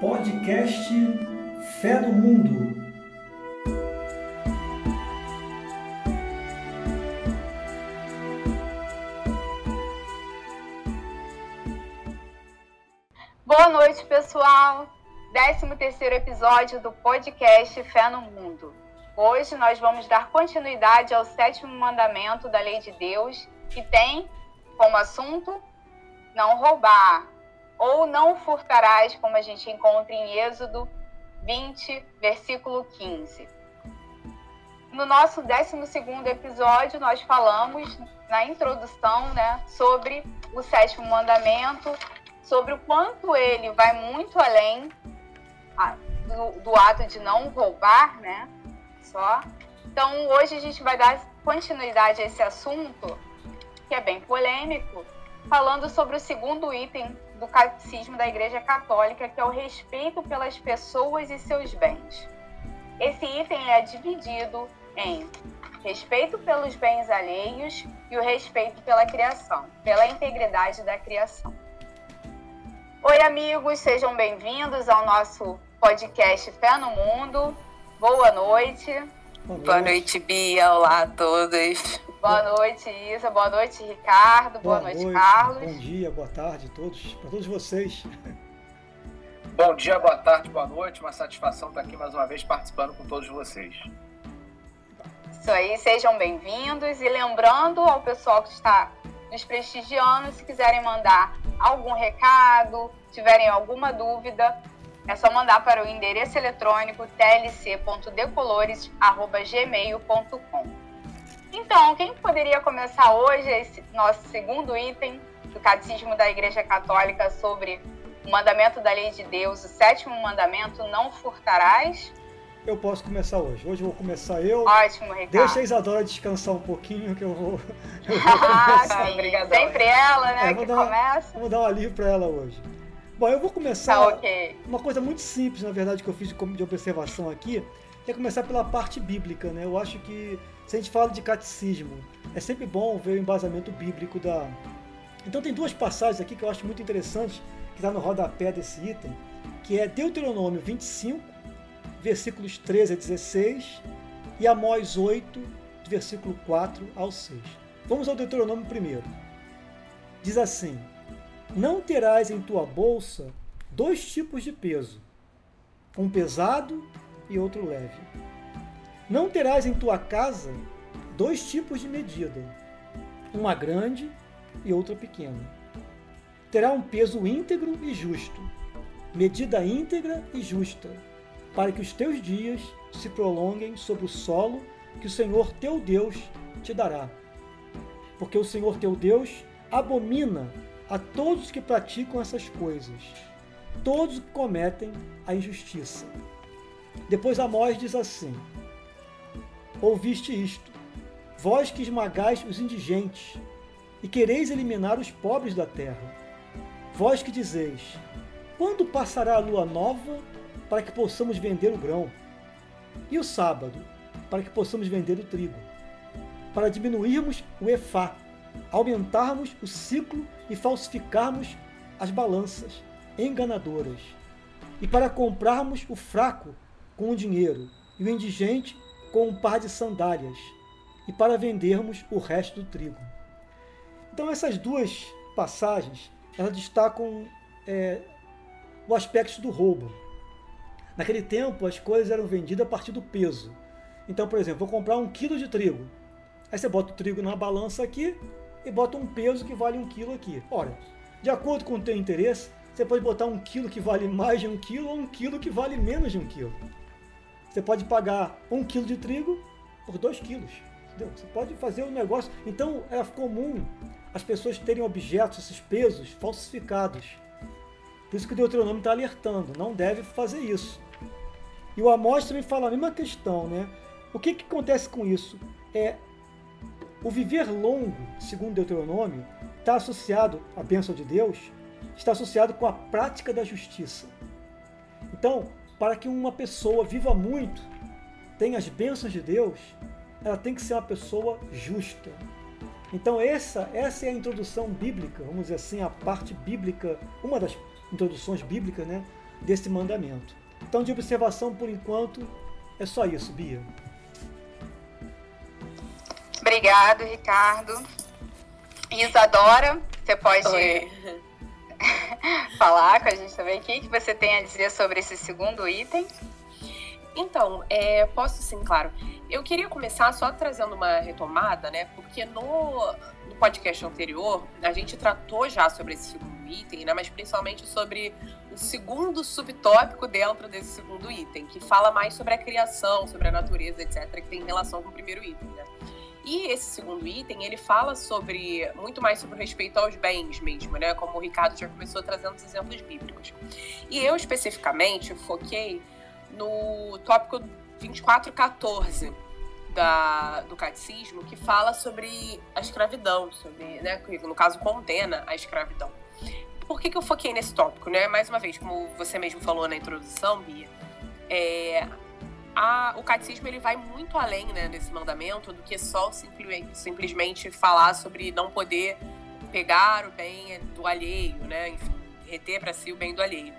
Podcast Fé no Mundo. Boa noite, pessoal. 13 terceiro episódio do podcast Fé no Mundo. Hoje nós vamos dar continuidade ao sétimo mandamento da lei de Deus, que tem como assunto não roubar, ou não furtarás, como a gente encontra em Êxodo 20, versículo 15. No nosso 12 episódio, nós falamos na introdução né, sobre o sétimo mandamento, sobre o quanto ele vai muito além do, do ato de não roubar, né? Só. Então, hoje a gente vai dar continuidade a esse assunto, que é bem polêmico, falando sobre o segundo item do catecismo da Igreja Católica, que é o respeito pelas pessoas e seus bens. Esse item é dividido em respeito pelos bens alheios e o respeito pela criação, pela integridade da criação. Oi, amigos, sejam bem-vindos ao nosso podcast Fé no Mundo. Boa noite. Boa noite, Boa noite Bia. Olá a todos. Boa noite, Isa. Boa noite, Ricardo. Boa, Boa noite, noite, Carlos. Bom dia, boa tarde a todos, para todos vocês. Bom dia, boa tarde, boa noite. Uma satisfação estar aqui mais uma vez participando com todos vocês. Isso aí, sejam bem-vindos. E lembrando ao pessoal que está nos prestigiando, se quiserem mandar algum recado, tiverem alguma dúvida, é só mandar para o endereço eletrônico tlc.decolores.gmail.com. Então, quem poderia começar hoje esse nosso segundo item do Catecismo da Igreja Católica sobre o mandamento da lei de Deus, o sétimo mandamento, não furtarás? Eu posso começar hoje. Hoje eu vou começar eu. Ótimo, Ricardo. Deixa a Isadora descansar um pouquinho que eu vou. Eu vou ah, sim. Sempre ela, né, é, que dar, começa. Vamos dar um alívio para ela hoje. Bom, eu vou começar. Tá, ok. Uma coisa muito simples, na verdade, que eu fiz de observação aqui, que é começar pela parte bíblica, né? Eu acho que se a gente fala de catecismo, é sempre bom ver o embasamento bíblico da. Então tem duas passagens aqui que eu acho muito interessantes, que está no rodapé desse item, que é Deuteronômio 25, versículos 13 a 16, e Amós 8, versículo 4 ao 6. Vamos ao Deuteronômio primeiro. Diz assim: Não terás em tua bolsa dois tipos de peso, um pesado e outro leve não terás em tua casa dois tipos de medida, uma grande e outra pequena. Terá um peso íntegro e justo, medida íntegra e justa, para que os teus dias se prolonguem sobre o solo que o Senhor teu Deus te dará. Porque o Senhor teu Deus abomina a todos que praticam essas coisas, todos que cometem a injustiça. Depois Amós diz assim: ouviste isto, vós que esmagais os indigentes e quereis eliminar os pobres da terra. Vós que dizeis: quando passará a lua nova para que possamos vender o grão? E o sábado, para que possamos vender o trigo? Para diminuirmos o efá, aumentarmos o ciclo e falsificarmos as balanças enganadoras, e para comprarmos o fraco com o dinheiro e o indigente com um par de sandálias e para vendermos o resto do trigo. Então essas duas passagens elas destacam é, o aspecto do roubo. Naquele tempo as coisas eram vendidas a partir do peso. Então, por exemplo, vou comprar um quilo de trigo. Aí você bota o trigo na balança aqui e bota um peso que vale um quilo aqui. Ora, de acordo com o teu interesse, você pode botar um quilo que vale mais de um quilo ou um quilo que vale menos de um quilo. Você pode pagar um quilo de trigo por dois quilos. Entendeu? Você pode fazer um negócio. Então é comum as pessoas terem objetos, esses pesos, falsificados. Por isso que o Deuteronômio está alertando, não deve fazer isso. E o Amós também fala a mesma questão, né? O que, que acontece com isso? É o viver longo, segundo Deuteronômio, está associado à bênção de Deus, está associado com a prática da justiça. Então, para que uma pessoa viva muito, tenha as bênçãos de Deus, ela tem que ser uma pessoa justa. Então essa, essa é a introdução bíblica, vamos dizer assim, a parte bíblica, uma das introduções bíblicas, né, desse mandamento. Então, de observação, por enquanto, é só isso, Bia. Obrigado, Ricardo. Isadora, você pode Oi. falar com a gente também o que você tem a dizer sobre esse segundo item? Então, é, posso sim, claro. Eu queria começar só trazendo uma retomada, né? Porque no, no podcast anterior, a gente tratou já sobre esse segundo item, né? Mas principalmente sobre o segundo subtópico dentro desse segundo item, que fala mais sobre a criação, sobre a natureza, etc., que tem relação com o primeiro item, né? E esse segundo item, ele fala sobre muito mais sobre o respeito aos bens mesmo, né? Como o Ricardo já começou trazendo os exemplos bíblicos. E eu especificamente foquei no tópico 2414 da, do catecismo, que fala sobre a escravidão, sobre, né, no caso condena a escravidão. Por que, que eu foquei nesse tópico? Né? Mais uma vez, como você mesmo falou na introdução, Bia, é, a, o catecismo ele vai muito além né, desse mandamento do que só simplesmente, simplesmente falar sobre não poder pegar o bem do alheio, né? Enfim, reter para si o bem do alheio.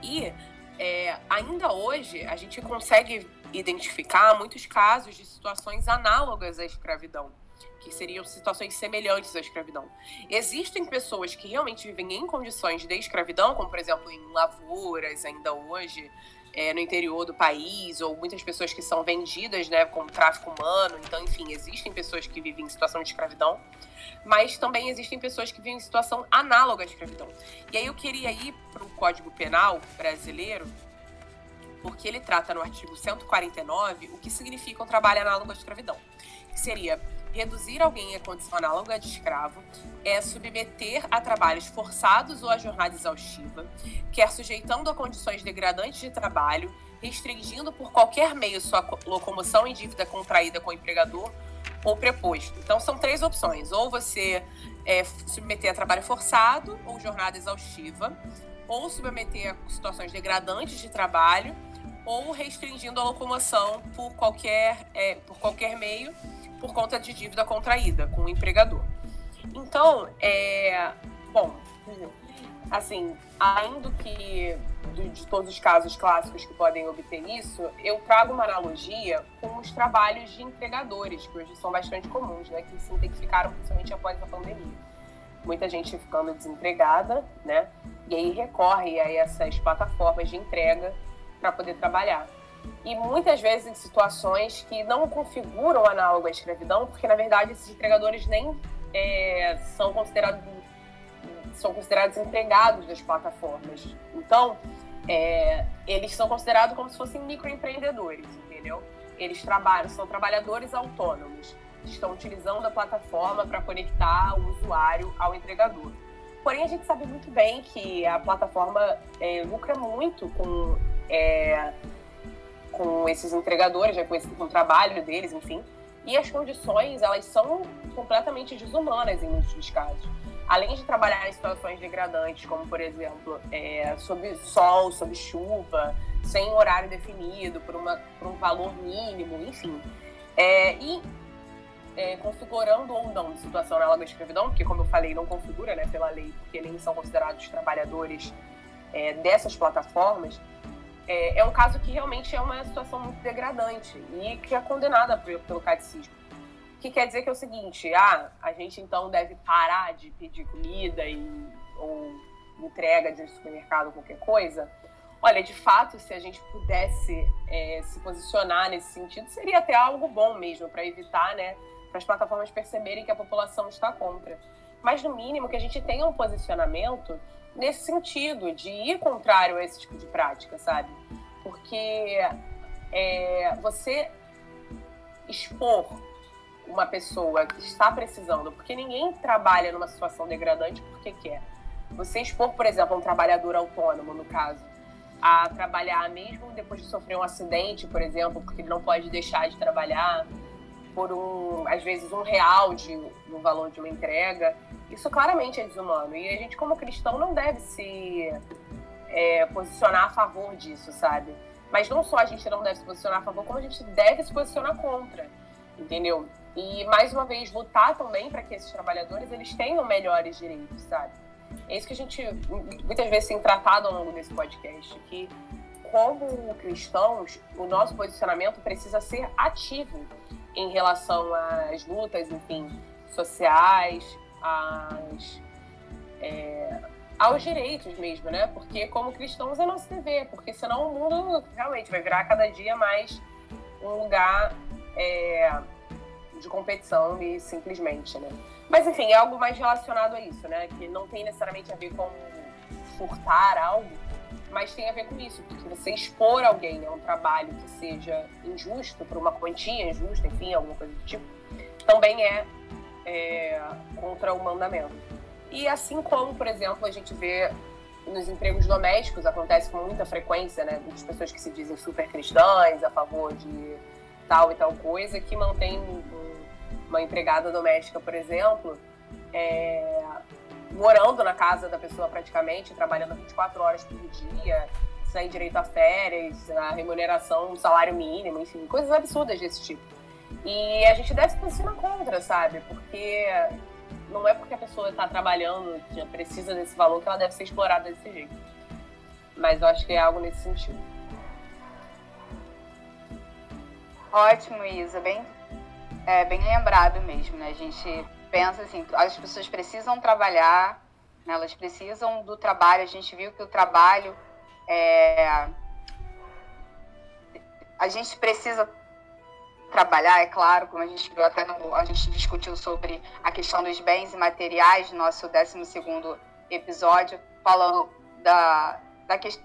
E é, ainda hoje a gente consegue identificar muitos casos de situações análogas à escravidão, que seriam situações semelhantes à escravidão. Existem pessoas que realmente vivem em condições de escravidão, como por exemplo em lavouras ainda hoje, é, no interior do país, ou muitas pessoas que são vendidas, né, como tráfico humano. Então, enfim, existem pessoas que vivem em situação de escravidão, mas também existem pessoas que vivem em situação análoga à escravidão. E aí eu queria ir para o Código Penal brasileiro, porque ele trata no artigo 149 o que significa um trabalho análogo à escravidão, que seria reduzir alguém à condição análoga de escravo é submeter a trabalhos forçados ou a jornada exaustiva, quer sujeitando a condições degradantes de trabalho, restringindo por qualquer meio sua locomoção em dívida contraída com o empregador ou preposto. Então, são três opções: ou você é, submeter a trabalho forçado ou jornada exaustiva, ou submeter a situações degradantes de trabalho, ou restringindo a locomoção por qualquer, é, por qualquer meio por conta de dívida contraída com o empregador. Então, é, bom, assim, ainda que de, todos os casos clássicos que podem obter isso, eu trago uma analogia com os trabalhos de entregadores, que hoje são bastante comuns, né, que se intensificaram principalmente após a pandemia. Muita gente ficando desempregada, né, e aí recorre a essas plataformas de entrega para poder trabalhar e muitas vezes em situações que não configuram análogo à escravidão, porque na verdade esses entregadores nem é, são considerados são considerados empregados das plataformas. Então, é, eles são considerados como se fossem microempreendedores, entendeu? Eles trabalham, são trabalhadores autônomos, estão utilizando a plataforma para conectar o usuário ao entregador. Porém, a gente sabe muito bem que a plataforma é, lucra muito com é, com esses entregadores, já com, esse, com o trabalho deles, enfim. E as condições, elas são completamente desumanas em muitos dos casos. Além de trabalhar em situações degradantes, como, por exemplo, é, sob sol, sob chuva, sem horário definido, por, uma, por um valor mínimo, enfim. É, e é, configurando ou não situação análoga à escravidão, porque, como eu falei, não configura né, pela lei, porque nem são considerados trabalhadores é, dessas plataformas, é, é um caso que realmente é uma situação muito degradante e que é condenada pelo catecismo. O que quer dizer que é o seguinte, ah, a gente então deve parar de pedir comida e, ou entrega de supermercado qualquer coisa? Olha, de fato, se a gente pudesse é, se posicionar nesse sentido, seria até algo bom mesmo, para evitar, né, para as plataformas perceberem que a população está contra. Mas, no mínimo, que a gente tenha um posicionamento nesse sentido, de ir contrário a esse tipo de prática, sabe? Porque é, você expor uma pessoa que está precisando, porque ninguém trabalha numa situação degradante porque quer. Você expor, por exemplo, um trabalhador autônomo, no caso, a trabalhar mesmo depois de sofrer um acidente, por exemplo, porque ele não pode deixar de trabalhar por um, às vezes, um real de, no valor de uma entrega, isso claramente é desumano. E a gente, como cristão, não deve se é, posicionar a favor disso, sabe? Mas não só a gente não deve se posicionar a favor, como a gente deve se posicionar contra, entendeu? E, mais uma vez, lutar também para que esses trabalhadores eles tenham melhores direitos, sabe? É isso que a gente muitas vezes tem tratado ao longo desse podcast, que como cristãos, o nosso posicionamento precisa ser ativo em relação às lutas, enfim, sociais, é, aos direitos mesmo, né? Porque como cristãos é nosso dever, porque senão o mundo realmente vai virar cada dia mais um lugar é, de competição e simplesmente, né? Mas enfim, é algo mais relacionado a isso, né? Que não tem necessariamente a ver com furtar algo, mas tem a ver com isso, porque você expor alguém a um trabalho que seja injusto, por uma quantia injusta, enfim, alguma coisa do tipo, também é, é contra o mandamento. E assim como, por exemplo, a gente vê nos empregos domésticos, acontece com muita frequência, né, de pessoas que se dizem super cristãs, a favor de tal e tal coisa, que mantém uma empregada doméstica, por exemplo, é, morando na casa da pessoa praticamente, trabalhando 24 horas por dia, sem direito a férias, a remuneração, salário mínimo, enfim, coisas absurdas desse tipo. E a gente deve se posicionar contra, sabe? Porque não é porque a pessoa está trabalhando, já precisa desse valor, que ela deve ser explorada desse jeito. Mas eu acho que é algo nesse sentido. Ótimo, Isa. Bem, é, bem lembrado mesmo, né? A gente pensa assim, as pessoas precisam trabalhar, né? elas precisam do trabalho. A gente viu que o trabalho é... a gente precisa trabalhar, é claro, como a gente viu até no, a gente discutiu sobre a questão dos bens e materiais no nosso 12 segundo episódio, falando da, da questão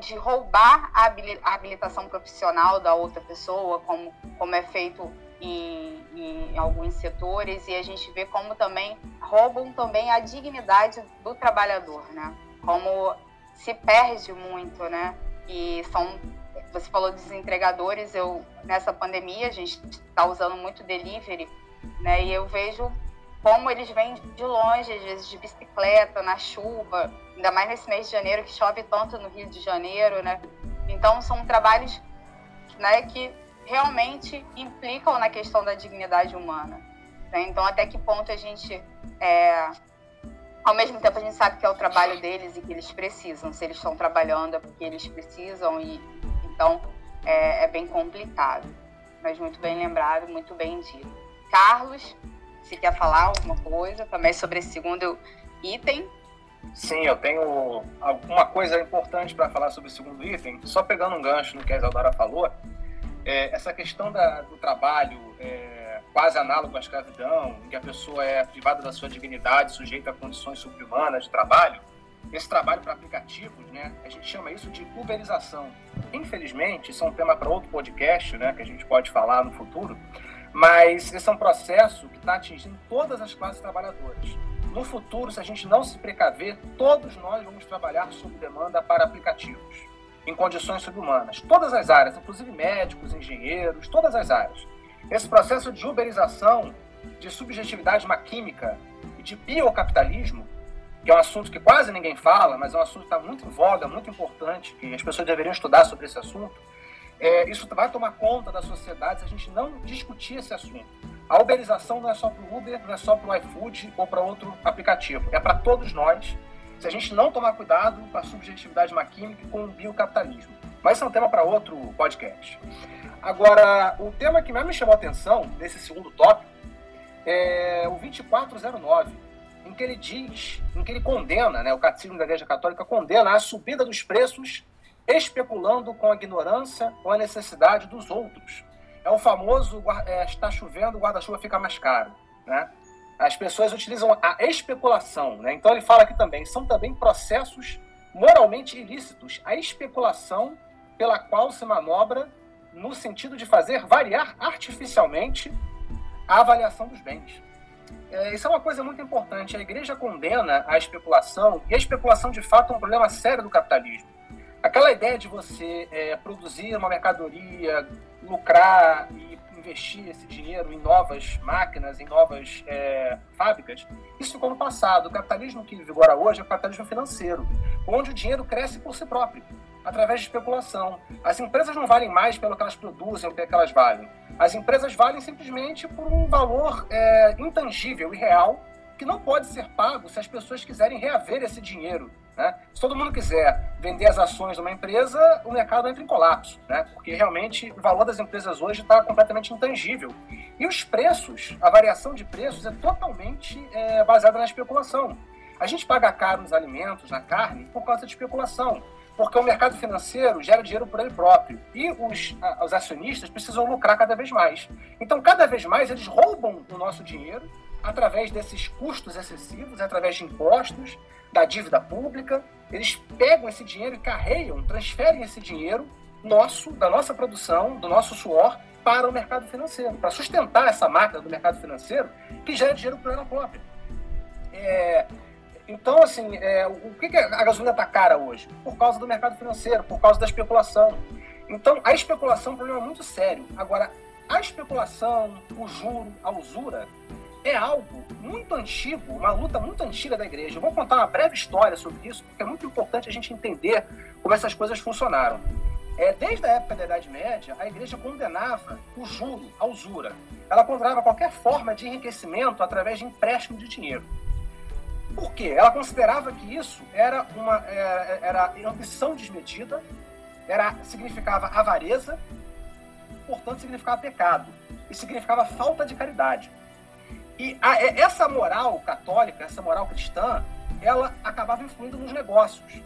de roubar a habilitação profissional da outra pessoa, como, como é feito em, em, alguns setores e a gente vê como também roubam também a dignidade do trabalhador, né? Como se perde muito, né? E são você falou dos entregadores, eu nessa pandemia a gente está usando muito delivery, né? E eu vejo como eles vêm de longe, às vezes de bicicleta, na chuva, ainda mais nesse mês de janeiro que chove tanto no Rio de Janeiro, né? Então são trabalhos, né, que realmente implicam na questão da dignidade humana. Né? Então, até que ponto a gente, é, ao mesmo tempo, a gente sabe que é o trabalho deles e que eles precisam. Se eles estão trabalhando é porque eles precisam e então é, é bem complicado. Mas muito bem lembrado, muito bem dito. Carlos, se quer falar alguma coisa também sobre esse segundo item? Sim, eu tenho alguma coisa importante para falar sobre o segundo item. Só pegando um gancho no que a Isadora falou, é, essa questão da, do trabalho é, quase análogo à escravidão, em que a pessoa é privada da sua dignidade, sujeita a condições subhumanas de trabalho, esse trabalho para aplicativos, né, a gente chama isso de uberização. Infelizmente, isso é um tema para outro podcast, né, que a gente pode falar no futuro, mas esse é um processo que está atingindo todas as classes trabalhadoras. No futuro, se a gente não se precaver, todos nós vamos trabalhar sob demanda para aplicativos em condições subhumanas. Todas as áreas, inclusive médicos, engenheiros, todas as áreas. Esse processo de uberização, de subjetividade maquímica e de biocapitalismo, que é um assunto que quase ninguém fala, mas é um assunto que está muito em voga, muito importante, que as pessoas deveriam estudar sobre esse assunto, é, isso vai tomar conta da sociedade se a gente não discutir esse assunto. A uberização não é só para o Uber, não é só para o iFood ou para outro aplicativo, é para todos nós se a gente não tomar cuidado com a subjetividade maquímica e com o biocapitalismo. Mas isso é um tema para outro podcast. Agora, o tema que mais me chamou a atenção nesse segundo tópico é o 2409, em que ele diz, em que ele condena, né, o Catecismo da Igreja Católica condena a subida dos preços especulando com a ignorância ou a necessidade dos outros. É o famoso é, está chovendo, o guarda-chuva fica mais caro. Né? as pessoas utilizam a especulação. Né? Então ele fala aqui também, são também processos moralmente ilícitos, a especulação pela qual se manobra no sentido de fazer variar artificialmente a avaliação dos bens. É, isso é uma coisa muito importante. A igreja condena a especulação, e a especulação de fato é um problema sério do capitalismo. Aquela ideia de você é, produzir uma mercadoria, lucrar e investir esse dinheiro em novas máquinas, em novas é, fábricas, isso ficou no passado. O capitalismo que vigora hoje é o capitalismo financeiro, onde o dinheiro cresce por si próprio, através de especulação. As empresas não valem mais pelo que elas produzem, o que, é que elas valem. As empresas valem simplesmente por um valor é, intangível e real que não pode ser pago se as pessoas quiserem reaver esse dinheiro. Né? Se todo mundo quiser vender as ações de uma empresa, o mercado entra em colapso, né? porque realmente o valor das empresas hoje está completamente intangível. E os preços, a variação de preços é totalmente é, baseada na especulação. A gente paga caro nos alimentos, na carne, por causa de especulação porque o mercado financeiro gera dinheiro por ele próprio e os, os acionistas precisam lucrar cada vez mais. Então, cada vez mais, eles roubam o nosso dinheiro através desses custos excessivos, através de impostos, da dívida pública. Eles pegam esse dinheiro e carregam, transferem esse dinheiro nosso, da nossa produção, do nosso suor, para o mercado financeiro, para sustentar essa máquina do mercado financeiro que gera dinheiro por ela própria. É, então, assim, é, o que, que a gasolina está cara hoje? Por causa do mercado financeiro, por causa da especulação. Então, a especulação é um problema muito sério. Agora, a especulação, o juro, a usura, é algo muito antigo, uma luta muito antiga da igreja. Eu vou contar uma breve história sobre isso, porque é muito importante a gente entender como essas coisas funcionaram. É, desde a época da Idade Média, a igreja condenava o juro, a usura. Ela condenava qualquer forma de enriquecimento através de empréstimo de dinheiro. Por quê? Ela considerava que isso era uma era, era ambição desmedida, era significava avareza, portanto significava pecado e significava falta de caridade. E a, essa moral católica, essa moral cristã, ela acabava influindo nos negócios.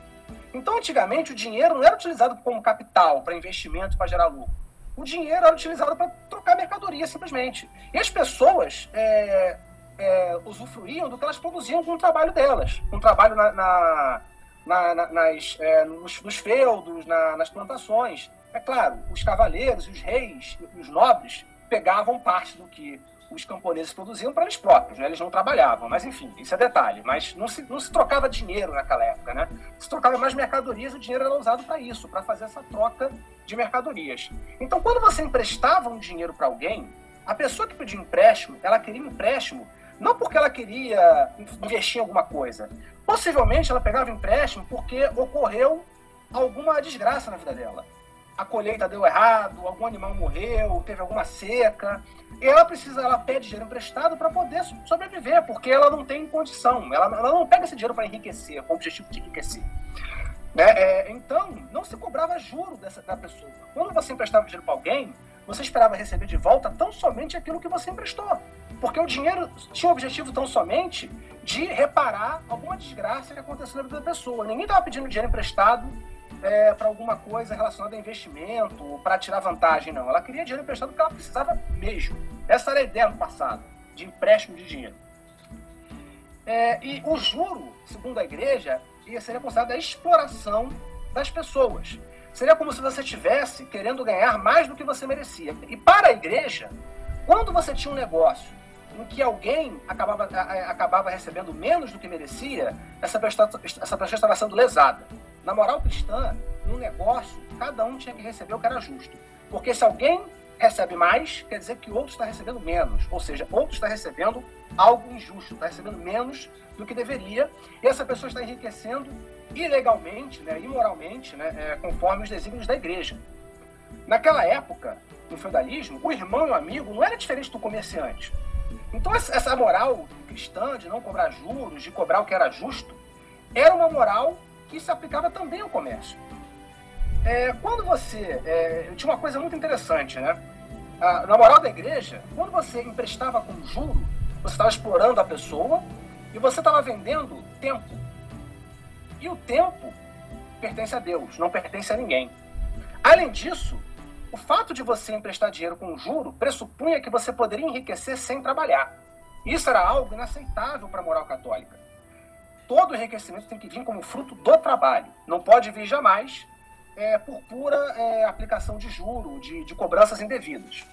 Então, antigamente, o dinheiro não era utilizado como capital para investimento para gerar lucro. O dinheiro era utilizado para trocar mercadoria, simplesmente. E as pessoas é, é, usufruíam do que elas produziam com o trabalho delas, com o trabalho na, na, na, nas, é, nos, nos, feudos, nas plantações. É claro, os cavaleiros, os reis, os nobres pegavam parte do que os camponeses produziam para eles próprios, né? eles não trabalhavam, mas enfim, isso é detalhe. Mas não se, não se trocava dinheiro naquela época, né? Se trocava mais mercadorias e o dinheiro era usado para isso, para fazer essa troca de mercadorias. Então, quando você emprestava um dinheiro para alguém, a pessoa que pediu empréstimo, ela queria um empréstimo não porque ela queria investir em alguma coisa. Possivelmente ela pegava empréstimo porque ocorreu alguma desgraça na vida dela. A colheita deu errado, algum animal morreu, teve alguma seca. E ela precisa, ela pede dinheiro emprestado para poder sobreviver, porque ela não tem condição. Ela, ela não pega esse dinheiro para enriquecer, com o objetivo de enriquecer. Né? É, então, não se cobrava juro dessa, da pessoa. Quando você emprestava dinheiro para alguém, você esperava receber de volta tão somente aquilo que você emprestou. Porque o dinheiro tinha o objetivo tão somente de reparar alguma desgraça que aconteceu na vida da pessoa. Ninguém estava pedindo dinheiro emprestado é, para alguma coisa relacionada a investimento, para tirar vantagem, não. Ela queria dinheiro emprestado porque ela precisava mesmo. Essa era a ideia no passado, de empréstimo de dinheiro. É, e o juro, segundo a igreja, seria considerado a exploração das pessoas. Seria como se você estivesse querendo ganhar mais do que você merecia. E para a igreja, quando você tinha um negócio em que alguém acabava, acabava recebendo menos do que merecia, essa pessoa, essa estava sendo lesada. Na moral cristã, no negócio, cada um tinha que receber o que era justo. Porque se alguém recebe mais, quer dizer que outro está recebendo menos. Ou seja, outro está recebendo algo injusto, está recebendo menos do que deveria, e essa pessoa está enriquecendo ilegalmente, né, imoralmente, né, é, conforme os desígnios da igreja. Naquela época, no feudalismo, o irmão e o amigo não era diferente do comerciante. Então, essa moral cristã de não cobrar juros, de cobrar o que era justo, era uma moral que se aplicava também ao comércio. É, quando você. É, tinha uma coisa muito interessante, né? na moral da igreja, quando você emprestava com juro, você estava explorando a pessoa e você estava vendendo tempo. E o tempo pertence a Deus, não pertence a ninguém. Além disso, o fato de você emprestar dinheiro com juro pressupunha que você poderia enriquecer sem trabalhar. Isso era algo inaceitável para a moral católica. Todo enriquecimento tem que vir como fruto do trabalho. Não pode vir jamais é, por pura é, aplicação de juro, de, de cobranças indevidas.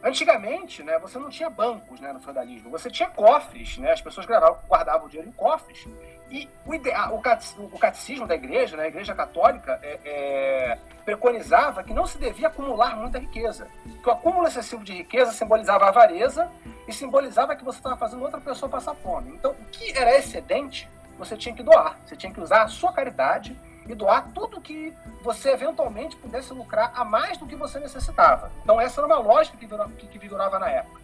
Antigamente, né, você não tinha bancos né, no feudalismo, você tinha cofres, né, as pessoas guardavam o dinheiro em cofres. E o, ideal, o catecismo da igreja, né, a igreja católica, é, é, preconizava que não se devia acumular muita riqueza. Que o acúmulo excessivo de riqueza simbolizava avareza e simbolizava que você estava fazendo outra pessoa passar fome. Então, o que era excedente, você tinha que doar, você tinha que usar a sua caridade e doar tudo que você eventualmente pudesse lucrar a mais do que você necessitava. Então essa era uma lógica que vigorava na época.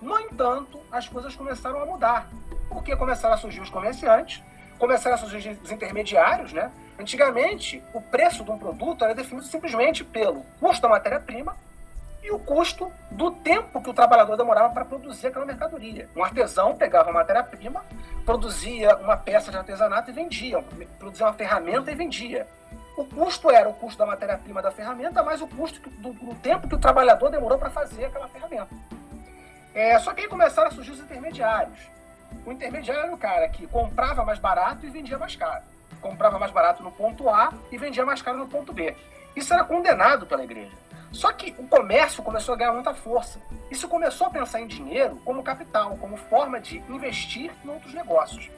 No entanto, as coisas começaram a mudar, porque começaram a surgir os comerciantes, começaram a surgir os intermediários, né? Antigamente, o preço de um produto era definido simplesmente pelo custo da matéria-prima e o custo do tempo que o trabalhador demorava para produzir aquela mercadoria. Um artesão pegava a matéria-prima, produzia uma peça de artesanato e vendia, produzia uma ferramenta e vendia. O custo era o custo da matéria-prima da ferramenta, mais o custo do, do, tempo que o trabalhador demorou para fazer aquela ferramenta. É, só que aí começaram a surgir os intermediários. O intermediário era o cara que comprava mais barato e vendia mais caro. Comprava mais barato no ponto A e vendia mais caro no ponto B. Isso era condenado pela igreja. Só que o comércio começou a ganhar muita força. Isso começou a pensar em dinheiro como capital, como forma de investir em outros negócios.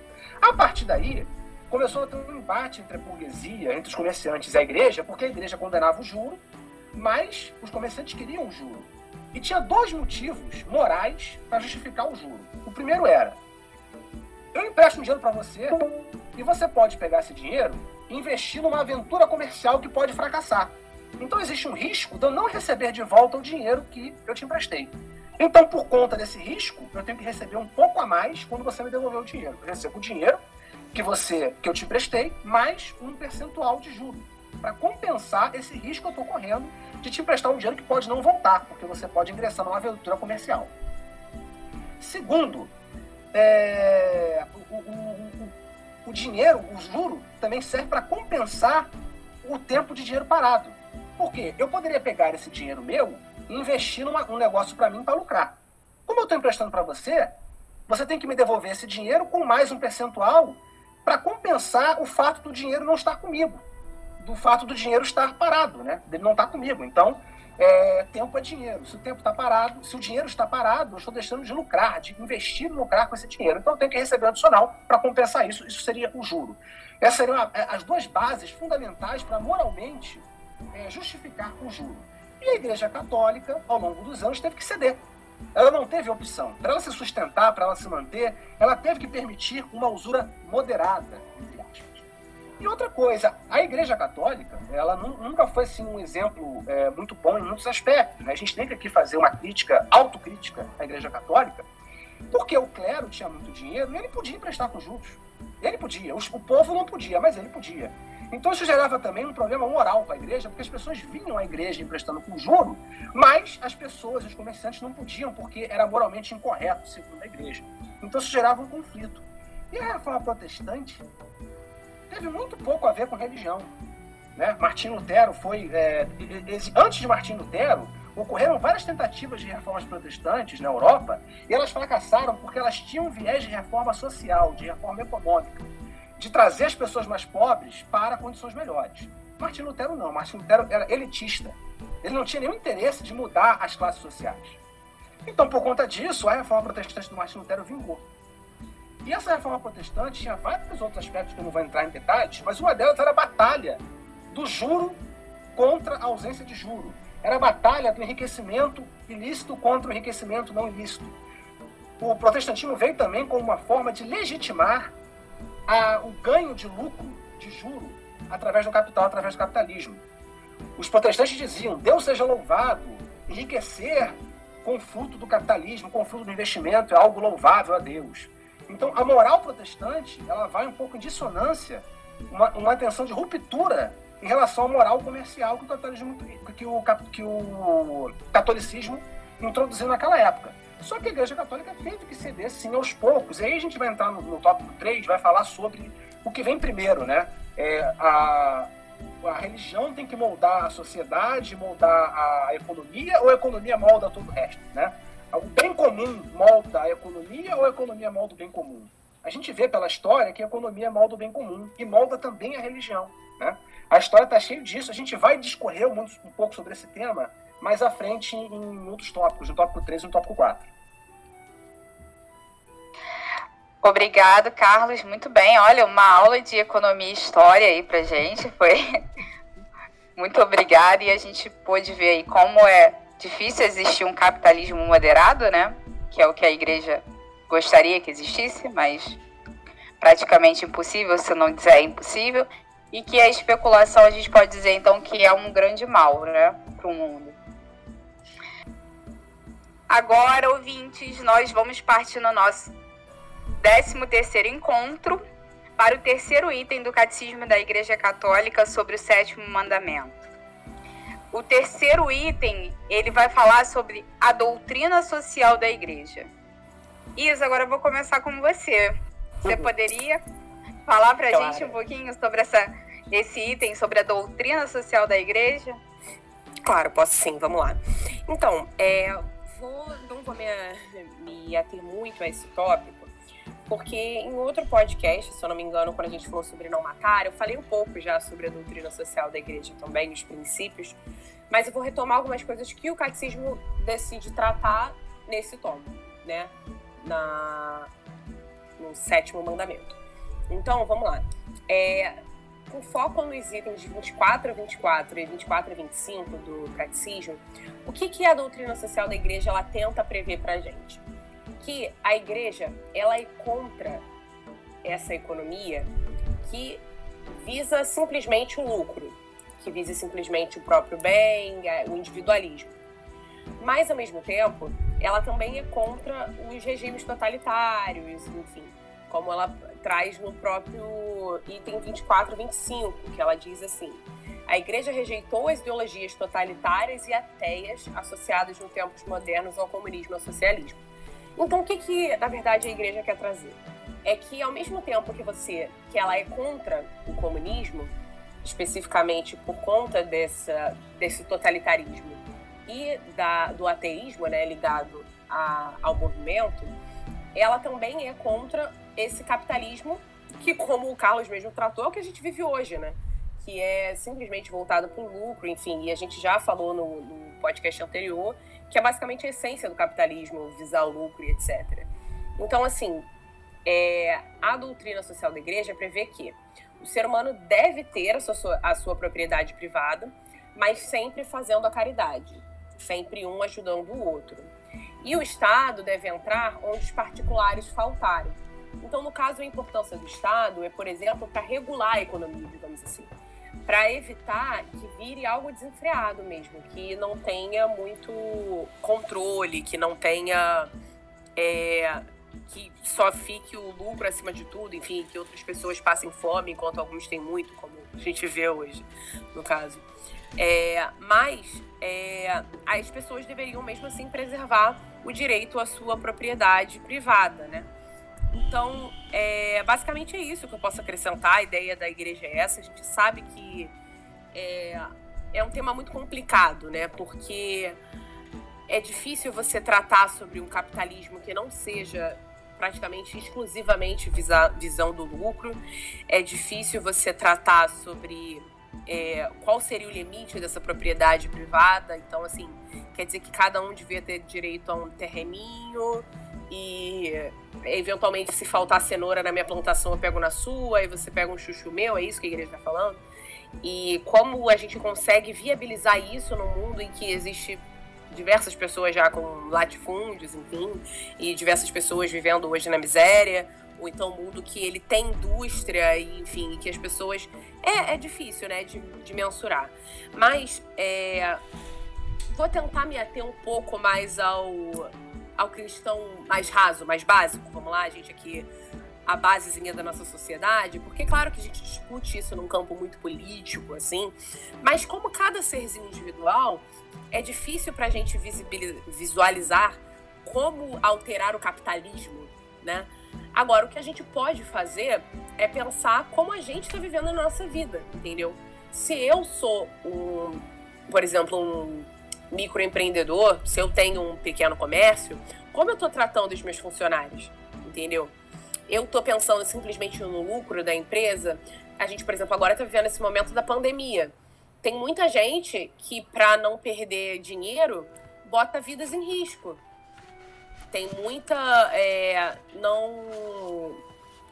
A partir daí, começou a ter um embate entre a burguesia, entre os comerciantes e a igreja, porque a igreja condenava o juro, mas os comerciantes queriam o juro. E tinha dois motivos morais para justificar o juro. O primeiro era: eu empresto um dinheiro para você e você pode pegar esse dinheiro e investir numa aventura comercial que pode fracassar. Então existe um risco de eu não receber de volta o dinheiro que eu te emprestei. Então, por conta desse risco, eu tenho que receber um pouco a mais quando você me devolver o dinheiro. Eu recebo o dinheiro que você que eu te emprestei, mais um percentual de juros, para compensar esse risco que eu estou correndo de te emprestar um dinheiro que pode não voltar, porque você pode ingressar numa aventura comercial. Segundo, é, o, o, o, o dinheiro, o juro, também serve para compensar o tempo de dinheiro parado. Por quê? Eu poderia pegar esse dinheiro meu e investir num um negócio para mim para lucrar. Como eu estou emprestando para você, você tem que me devolver esse dinheiro com mais um percentual para compensar o fato do dinheiro não estar comigo, do fato do dinheiro estar parado, né? Dele não estar comigo. Então, é, tempo é dinheiro. Se o tempo está parado, se o dinheiro está parado, eu estou deixando de lucrar, de investir e lucrar com esse dinheiro. Então, eu tenho que receber um adicional para compensar isso. Isso seria o juro. Essas seriam as duas bases fundamentais para moralmente é, justificar o juro. E a Igreja Católica, ao longo dos anos, teve que ceder. Ela não teve opção. Para ela se sustentar, para ela se manter, ela teve que permitir uma usura moderada, entre. E outra coisa, a Igreja Católica, ela nunca foi assim, um exemplo é, muito bom em muitos aspectos. Né? A gente tem que aqui fazer uma crítica, autocrítica à Igreja Católica, porque o clero tinha muito dinheiro e ele podia emprestar com juros. Ele podia. O povo não podia, mas ele podia. Então isso gerava também um problema moral para a igreja, porque as pessoas vinham à igreja emprestando com juro, mas as pessoas, os comerciantes, não podiam, porque era moralmente incorreto, segundo a igreja. Então isso gerava um conflito. E a reforma protestante teve muito pouco a ver com religião. Né? Martim Lutero foi. É, antes de Martim Lutero, ocorreram várias tentativas de reformas protestantes na Europa e elas fracassaram porque elas tinham um viés de reforma social, de reforma econômica de trazer as pessoas mais pobres para condições melhores. Martin Lutero não, Martin Lutero era elitista. Ele não tinha nenhum interesse de mudar as classes sociais. Então, por conta disso, a reforma protestante do Martin Lutero vingou. E essa reforma protestante tinha vários outros aspectos que eu não vou entrar em detalhes, mas uma delas era a batalha do juro contra a ausência de juro. Era a batalha do enriquecimento ilícito contra o enriquecimento não ilícito. O protestantismo veio também como uma forma de legitimar a, o ganho de lucro, de juro, através do capital, através do capitalismo. Os protestantes diziam: Deus seja louvado, enriquecer com o fruto do capitalismo, com o fruto do investimento, é algo louvável a Deus. Então, a moral protestante ela vai um pouco em dissonância, uma, uma tensão de ruptura em relação à moral comercial que o, capitalismo, que o, que o catolicismo introduziu naquela época. Só que a Igreja Católica teve que ceder, sim, aos poucos. E aí a gente vai entrar no, no tópico 3, vai falar sobre o que vem primeiro, né? É, a, a religião tem que moldar a sociedade, moldar a economia, ou a economia molda todo o resto, né? O bem comum molda a economia ou a economia molda o bem comum? A gente vê pela história que a economia molda o bem comum e molda também a religião, né? A história está cheia disso, a gente vai discorrer um, um pouco sobre esse tema mais à frente em outros tópicos, no tópico 3 e no tópico 4. Obrigado, Carlos. Muito bem. Olha, uma aula de economia e história aí pra gente. Foi muito obrigada. E a gente pôde ver aí como é difícil existir um capitalismo moderado, né? Que é o que a igreja gostaria que existisse, mas praticamente impossível, se não dizer impossível. E que a especulação a gente pode dizer então que é um grande mal, né, para o mundo. Agora, ouvintes, nós vamos partir no nosso 13 terceiro encontro para o terceiro item do Catecismo da Igreja Católica sobre o sétimo mandamento. O terceiro item, ele vai falar sobre a doutrina social da igreja. Isa, agora eu vou começar com você. Você uhum. poderia falar para a claro. gente um pouquinho sobre essa, esse item, sobre a doutrina social da igreja? Claro, posso sim, vamos lá. Então, é, vou, não vou me, me ater muito a esse tópico, porque em outro podcast, se eu não me engano, quando a gente falou sobre não matar, eu falei um pouco já sobre a doutrina social da igreja também, os princípios, mas eu vou retomar algumas coisas que o catecismo decide tratar nesse tomo, né? Na, no sétimo mandamento. Então, vamos lá. É, com foco nos itens de 24 a 24 e 24 a 25 do catecismo, o que, que a doutrina social da igreja ela tenta prever para a gente? Que a igreja ela é contra essa economia que visa simplesmente o lucro, que visa simplesmente o próprio bem, o individualismo. Mas, ao mesmo tempo, ela também é contra os regimes totalitários, enfim, como ela traz no próprio item 24 e 25, que ela diz assim: a igreja rejeitou as ideologias totalitárias e ateias associadas no tempos modernos ao comunismo e ao socialismo então, o que, que, na verdade, a igreja quer trazer? É que, ao mesmo tempo que você, que ela é contra o comunismo, especificamente por conta dessa, desse totalitarismo e da, do ateísmo, né, ligado a, ao movimento, ela também é contra esse capitalismo que, como o Carlos mesmo tratou, é o que a gente vive hoje, né? Que é simplesmente voltado para o lucro, enfim, e a gente já falou no, no podcast anterior que é basicamente a essência do capitalismo, visar o lucro e etc. Então, assim, é, a doutrina social da igreja prevê que o ser humano deve ter a sua, a sua propriedade privada, mas sempre fazendo a caridade, sempre um ajudando o outro. E o Estado deve entrar onde os particulares faltarem. Então, no caso, a importância do Estado é, por exemplo, para regular a economia, digamos assim para evitar que vire algo desenfreado mesmo, que não tenha muito controle, que não tenha. É, que só fique o lucro acima de tudo, enfim, que outras pessoas passem fome enquanto alguns têm muito, como a gente vê hoje, no caso. É, mas é, as pessoas deveriam mesmo assim preservar o direito à sua propriedade privada, né? Então, é, basicamente é isso que eu posso acrescentar. A ideia da igreja é essa. A gente sabe que é, é um tema muito complicado, né? Porque é difícil você tratar sobre um capitalismo que não seja praticamente exclusivamente visão do lucro. É difícil você tratar sobre é, qual seria o limite dessa propriedade privada. Então, assim, quer dizer que cada um devia ter direito a um terreninho e eventualmente se faltar cenoura na minha plantação eu pego na sua, aí você pega um chuchu meu, é isso que a igreja está falando? E como a gente consegue viabilizar isso no mundo em que existe diversas pessoas já com latifúndios, enfim, e diversas pessoas vivendo hoje na miséria, ou então um mundo que ele tem indústria, e, enfim, que as pessoas... É, é difícil, né, de, de mensurar. Mas é, vou tentar me ater um pouco mais ao ao cristão mais raso, mais básico, vamos lá, gente aqui a basezinha da nossa sociedade, porque claro que a gente discute isso num campo muito político, assim, mas como cada serzinho individual, é difícil para a gente visualizar como alterar o capitalismo, né? Agora, o que a gente pode fazer é pensar como a gente está vivendo a nossa vida, entendeu? Se eu sou um, por exemplo, um microempreendedor, se eu tenho um pequeno comércio, como eu estou tratando os meus funcionários? Entendeu? Eu estou pensando simplesmente no lucro da empresa. A gente, por exemplo, agora está vivendo esse momento da pandemia. Tem muita gente que, para não perder dinheiro, bota vidas em risco. Tem muita. É, não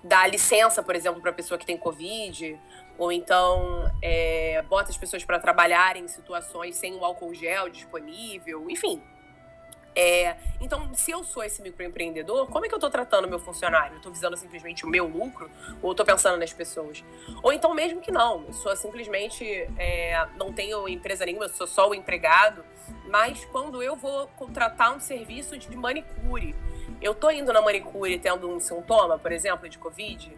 dá licença, por exemplo, para pessoa que tem Covid ou então é, bota as pessoas para trabalhar em situações sem o álcool gel disponível, enfim. É, então, se eu sou esse microempreendedor, como é que eu estou tratando o meu funcionário? Eu estou visando simplesmente o meu lucro ou estou pensando nas pessoas? Ou então mesmo que não, eu sou simplesmente é, não tenho empresa nenhuma, eu sou só o empregado. Mas quando eu vou contratar um serviço de manicure, eu estou indo na manicure tendo um sintoma, por exemplo, de Covid,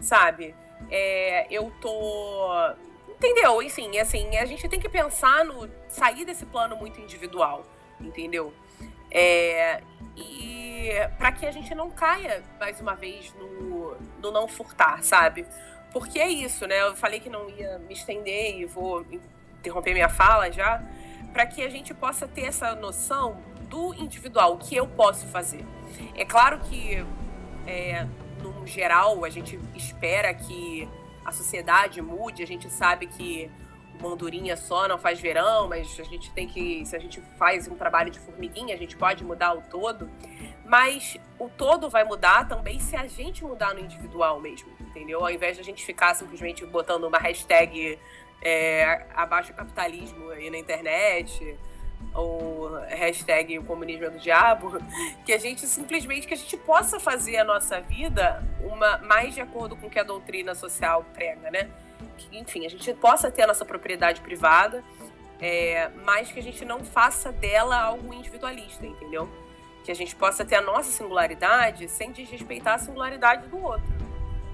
sabe? É, eu tô entendeu? Enfim, assim, a gente tem que pensar no sair desse plano muito individual, entendeu? É, e para que a gente não caia, mais uma vez, no, no não furtar, sabe? Porque é isso, né? Eu falei que não ia me estender e vou interromper minha fala já, para que a gente possa ter essa noção do individual, o que eu posso fazer. É claro que, é, no geral, a gente espera que a sociedade mude, a gente sabe que mandurinha só não faz verão, mas a gente tem que, se a gente faz um trabalho de formiguinha, a gente pode mudar o todo. Mas o todo vai mudar também se a gente mudar no individual mesmo, entendeu? Ao invés de a gente ficar simplesmente botando uma hashtag é, abaixo capitalismo aí na internet, ou hashtag o comunismo é do diabo, que a gente simplesmente que a gente possa fazer a nossa vida uma mais de acordo com o que a doutrina social prega, né? que, enfim, a gente possa ter a nossa propriedade privada, é, mas que a gente não faça dela algo individualista, entendeu? Que a gente possa ter a nossa singularidade sem desrespeitar a singularidade do outro,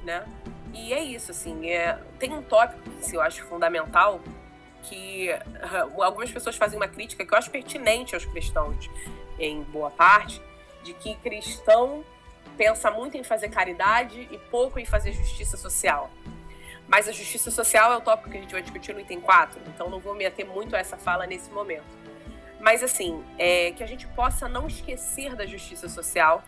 né? E é isso, assim, é, tem um tópico que eu acho fundamental, que uh, algumas pessoas fazem uma crítica que eu acho pertinente aos cristãos, em boa parte, de que cristão pensa muito em fazer caridade e pouco em fazer justiça social. Mas a justiça social é o tópico que a gente vai discutir no item 4, então não vou me ater muito a essa fala nesse momento. Mas, assim, é, que a gente possa não esquecer da justiça social,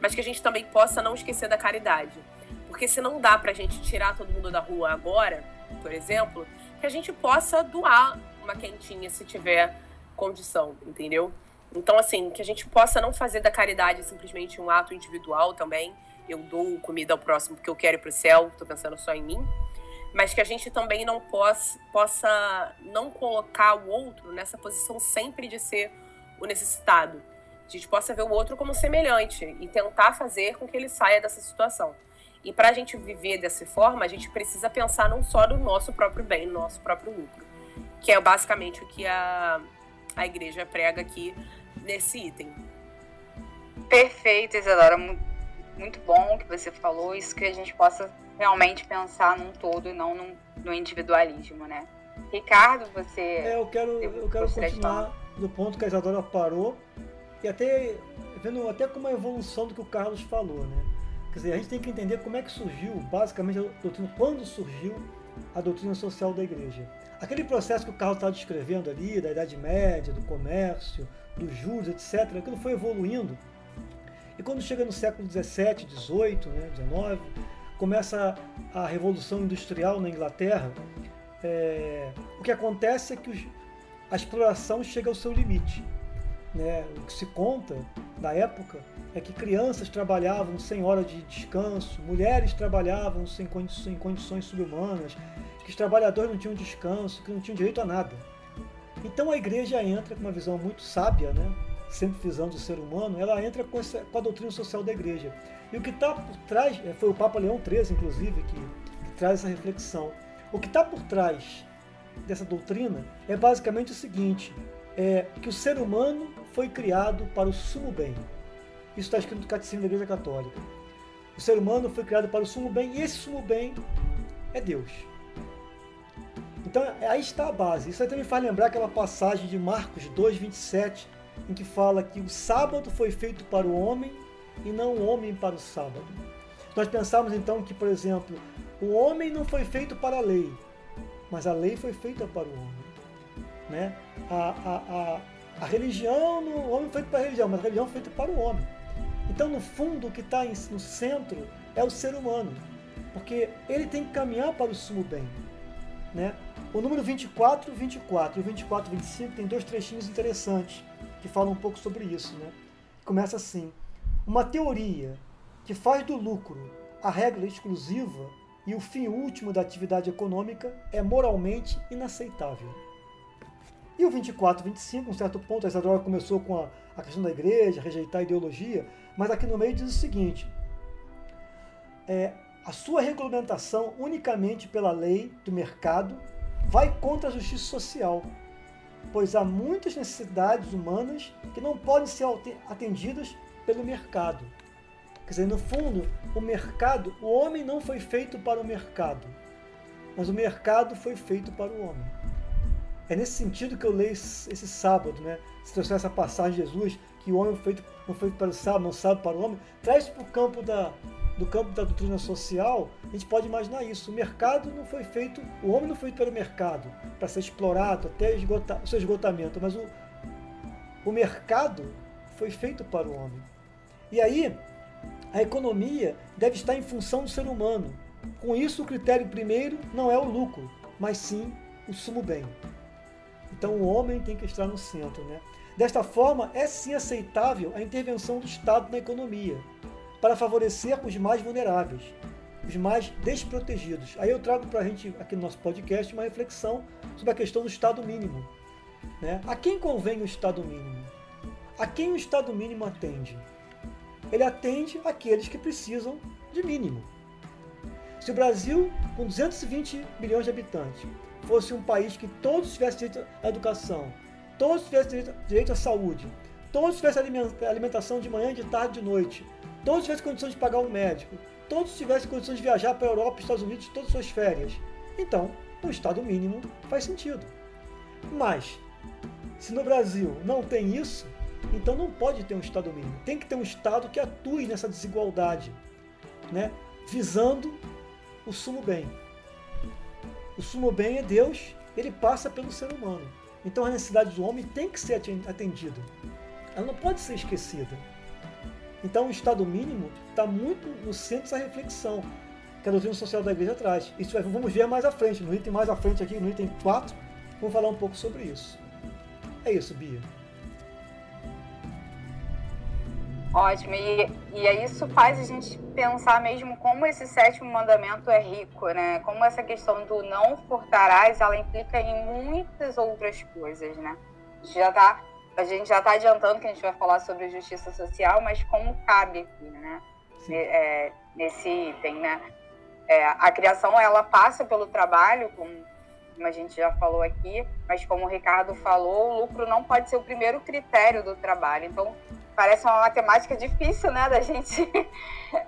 mas que a gente também possa não esquecer da caridade. Porque se não dá pra gente tirar todo mundo da rua agora, por exemplo, que a gente possa doar uma quentinha se tiver condição, entendeu? Então, assim, que a gente possa não fazer da caridade simplesmente um ato individual também. Eu dou comida ao próximo porque eu quero ir pro céu, tô pensando só em mim mas que a gente também não possa, possa não colocar o outro nessa posição sempre de ser o necessitado. A gente possa ver o outro como semelhante e tentar fazer com que ele saia dessa situação. E para a gente viver dessa forma, a gente precisa pensar não só no nosso próprio bem, no nosso próprio lucro, que é basicamente o que a, a igreja prega aqui nesse item. Perfeito, Isadora. Muito bom que você falou, isso que a gente possa realmente pensar num todo e não num, no individualismo, né? Ricardo, você. É, eu quero, eu quero continuar do ponto que a Isadora parou e até vendo até como a evolução do que o Carlos falou, né? Quer dizer, a gente tem que entender como é que surgiu, basicamente, a doutrina, quando surgiu a doutrina social da igreja. Aquele processo que o Carlos estava descrevendo ali, da Idade Média, do comércio, dos juros, etc., aquilo foi evoluindo. E quando chega no século XVII, XVIII, né, XIX, começa a Revolução Industrial na Inglaterra, é, o que acontece é que os, a exploração chega ao seu limite. Né? O que se conta na época é que crianças trabalhavam sem hora de descanso, mulheres trabalhavam sem condições, sem condições subhumanas, que os trabalhadores não tinham descanso, que não tinham direito a nada. Então a igreja entra com uma visão muito sábia, né? sempre visando o ser humano, ela entra com, essa, com a doutrina social da igreja. E o que está por trás, é, foi o Papa Leão XIII, inclusive, que, que traz essa reflexão. O que está por trás dessa doutrina é basicamente o seguinte: é que o ser humano foi criado para o sumo bem. Isso está escrito no Catecismo da Igreja Católica. O ser humano foi criado para o sumo bem e esse sumo bem é Deus. Então aí está a base. Isso aí também faz lembrar aquela passagem de Marcos 2, 27, em que fala que o sábado foi feito para o homem e não o homem para o sábado. Nós pensamos então que, por exemplo, o homem não foi feito para a lei, mas a lei foi feita para o homem. Né? A, a, a, a religião, o homem foi feito para a religião, mas a religião foi feita para o homem. Então, no fundo, o que está no centro é o ser humano, porque ele tem que caminhar para o sumo bem. Né? O número 24, 24 e o 24, 25 tem dois trechinhos interessantes que falam um pouco sobre isso. Né? Começa assim: uma teoria que faz do lucro a regra exclusiva e o fim último da atividade econômica é moralmente inaceitável. E o 24, 25, um certo ponto, a Isadora começou com a, a questão da igreja, rejeitar a ideologia, mas aqui no meio diz o seguinte: é, a sua regulamentação unicamente pela lei do mercado vai contra a justiça social, pois há muitas necessidades humanas que não podem ser atendidas pelo mercado. Quer dizer, no fundo, o mercado, o homem não foi feito para o mercado, mas o mercado foi feito para o homem. É nesse sentido que eu leio esse sábado, né? Se trouxer essa passagem de Jesus, que o homem feito, foi feito para o sábado, não sábado para o homem, traz para o campo da, do campo da doutrina social, a gente pode imaginar isso. O mercado não foi feito, o homem não foi feito para o mercado, para ser explorado até o seu esgotamento, mas o, o mercado foi feito para o homem. E aí, a economia deve estar em função do ser humano. Com isso, o critério primeiro não é o lucro, mas sim o sumo bem. Então, o homem tem que estar no centro. Né? Desta forma, é sim aceitável a intervenção do Estado na economia para favorecer os mais vulneráveis, os mais desprotegidos. Aí eu trago para a gente, aqui no nosso podcast, uma reflexão sobre a questão do Estado mínimo. Né? A quem convém o Estado mínimo? A quem o Estado mínimo atende? Ele atende aqueles que precisam de mínimo. Se o Brasil, com 220 milhões de habitantes, fosse um país que todos tivessem direito à educação, todos tivessem direito à saúde, todos tivessem alimentação de manhã, de tarde, de noite, todos tivessem condições de pagar um médico, todos tivessem condições de viajar para a Europa e Estados Unidos todas as suas férias. Então, o Estado mínimo faz sentido. Mas, se no Brasil não tem isso, então não pode ter um Estado mínimo. Tem que ter um Estado que atue nessa desigualdade, né? visando o sumo bem. O sumo bem é Deus, ele passa pelo ser humano. Então a necessidade do homem tem que ser atendida. Ela não pode ser esquecida. Então o estado mínimo está muito no centro dessa reflexão que a doutrina social da igreja traz. Isso é, vamos ver mais à frente, no item mais à frente aqui, no item 4, vamos falar um pouco sobre isso. É isso, Bia. Ótimo, e, e isso faz a gente pensar mesmo como esse sétimo mandamento é rico, né? Como essa questão do não furtarás, ela implica em muitas outras coisas, né? Já tá a gente já está adiantando que a gente vai falar sobre justiça social, mas como cabe aqui, né? É, nesse item, né? É, a criação ela passa pelo trabalho, como, como a gente já falou aqui, mas como o Ricardo falou, o lucro não pode ser o primeiro critério do trabalho. Então parece uma matemática difícil, né, da gente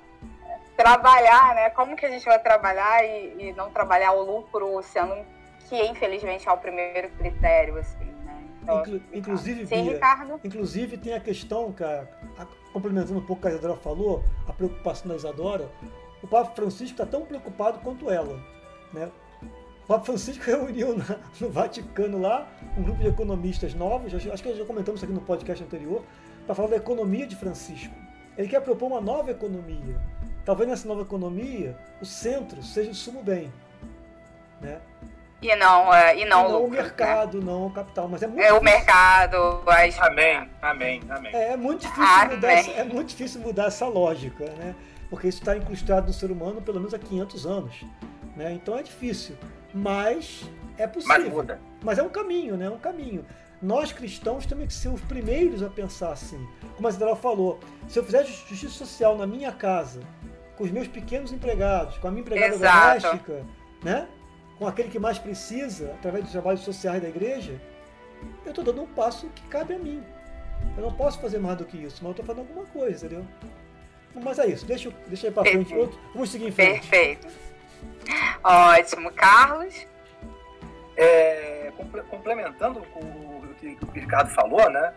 trabalhar, né? Como que a gente vai trabalhar e, e não trabalhar o lucro, sendo que infelizmente é o primeiro critério, assim. Inclu inclusive, Sim, Bia, Ricardo. inclusive tem a questão, cara, complementando um pouco o que a Isadora falou, a preocupação da Isadora, o Papa Francisco está tão preocupado quanto ela. Né? O Papa Francisco reuniu na, no Vaticano lá um grupo de economistas novos, acho que já comentamos isso aqui no podcast anterior, para falar da economia de Francisco. Ele quer propor uma nova economia. Talvez nessa nova economia o centro seja o sumo bem. Né? E não, é, e não, e não lucro, o né? mercado, né? não o capital. Mas é muito É difícil. o mercado. As... Amém, amém, amém. É, é muito difícil mudar essa, é muito difícil mudar essa lógica, né? Porque isso está incrustado no ser humano pelo menos há 500 anos. Né? Então é difícil. Mas é possível. Mas muda. Mas é um caminho, né? É um caminho. Nós cristãos temos que ser os primeiros a pensar assim. Como a Cidadela falou, se eu fizer justiça social na minha casa, com os meus pequenos empregados, com a minha empregada Exato. doméstica, né? com aquele que mais precisa, através dos trabalhos sociais da igreja, eu estou dando um passo que cabe a mim. Eu não posso fazer mais do que isso, mas eu estou fazendo alguma coisa, entendeu? Mas é isso, deixa, deixa aí para frente. Outro, vamos seguir em frente. Perfeito. Ótimo. Carlos? É, complementando o que o Ricardo falou, né?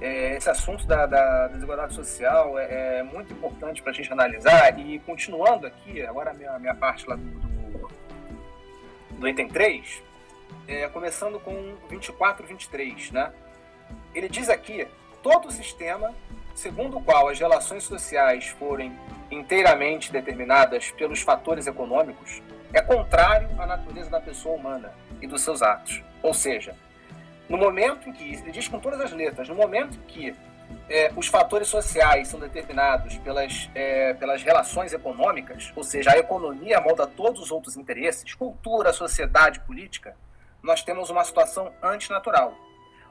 É, esse assunto da, da, desigualdade social é, é muito importante para a gente analisar e continuando aqui, agora a minha, minha parte lá do, do do item 3, é, começando com 24 23, né? Ele diz aqui, todo sistema segundo o qual as relações sociais forem inteiramente determinadas pelos fatores econômicos é contrário à natureza da pessoa humana e dos seus atos. Ou seja, no momento em que, ele diz com todas as letras, no momento em que é, os fatores sociais são determinados pelas, é, pelas relações econômicas, ou seja, a economia molda todos os outros interesses, cultura, sociedade, política, nós temos uma situação antinatural.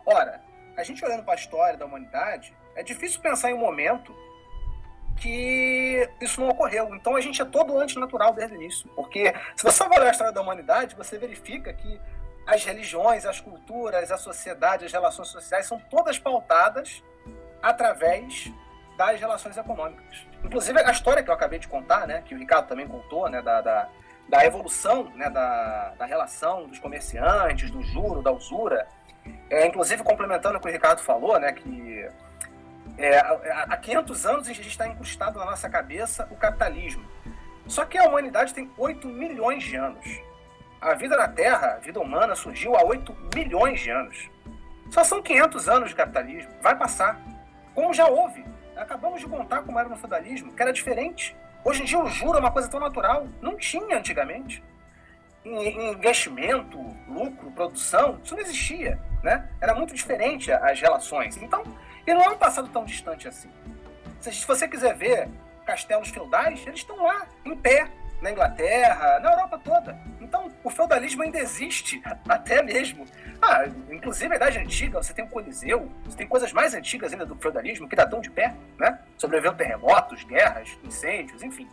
Ora, a gente olhando para a história da humanidade, é difícil pensar em um momento que isso não ocorreu. Então a gente é todo antinatural desde o início. Porque se você olhar a história da humanidade, você verifica que as religiões, as culturas, a sociedade, as relações sociais são todas pautadas através das relações econômicas. Inclusive a história que eu acabei de contar, né, que o Ricardo também contou, né, da, da, da evolução né, da, da relação dos comerciantes, do juro, da usura, é, inclusive complementando o que o Ricardo falou, né, que é, há 500 anos a gente está incrustado na nossa cabeça o capitalismo. Só que a humanidade tem 8 milhões de anos. A vida na Terra, a vida humana, surgiu há 8 milhões de anos. Só são 500 anos de capitalismo. Vai passar. Como já houve. Acabamos de contar como era no feudalismo, que era diferente. Hoje em dia o juro é uma coisa tão natural. Não tinha antigamente. investimento, lucro, produção, isso não existia. Né? Era muito diferente as relações. Então, e não é um passado tão distante assim. Se você quiser ver castelos feudais, eles estão lá, em pé, na Inglaterra, na Europa toda. Então, o feudalismo ainda existe, até mesmo. Ah, inclusive a Idade Antiga, você tem o Coliseu, você tem coisas mais antigas ainda do feudalismo que estão de pé, né? Sobreviveu terremotos, guerras, incêndios, enfim.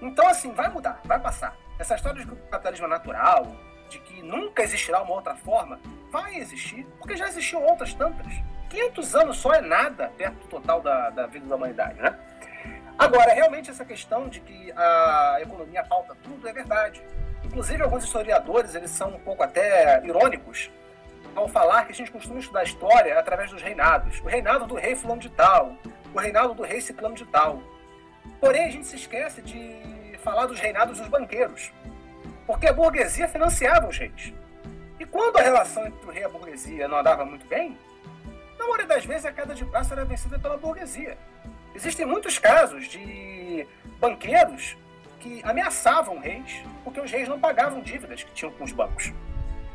Então, assim, vai mudar, vai passar. Essa história de que o capitalismo natural, de que nunca existirá uma outra forma, vai existir, porque já existiam outras tantas. 500 anos só é nada perto do total da, da vida da humanidade, né? Agora, realmente essa questão de que a economia pauta tudo é verdade. Inclusive, alguns historiadores, eles são um pouco até irônicos ao falar que a gente costuma estudar a história através dos reinados. O reinado do rei fulano de tal, o reinado do rei ciclano de tal. Porém, a gente se esquece de falar dos reinados dos banqueiros. Porque a burguesia financiava os reis. E quando a relação entre o rei e a burguesia não andava muito bem, na maioria das vezes, a queda de braço era vencida pela burguesia. Existem muitos casos de banqueiros que ameaçavam reis porque os reis não pagavam dívidas que tinham com os bancos.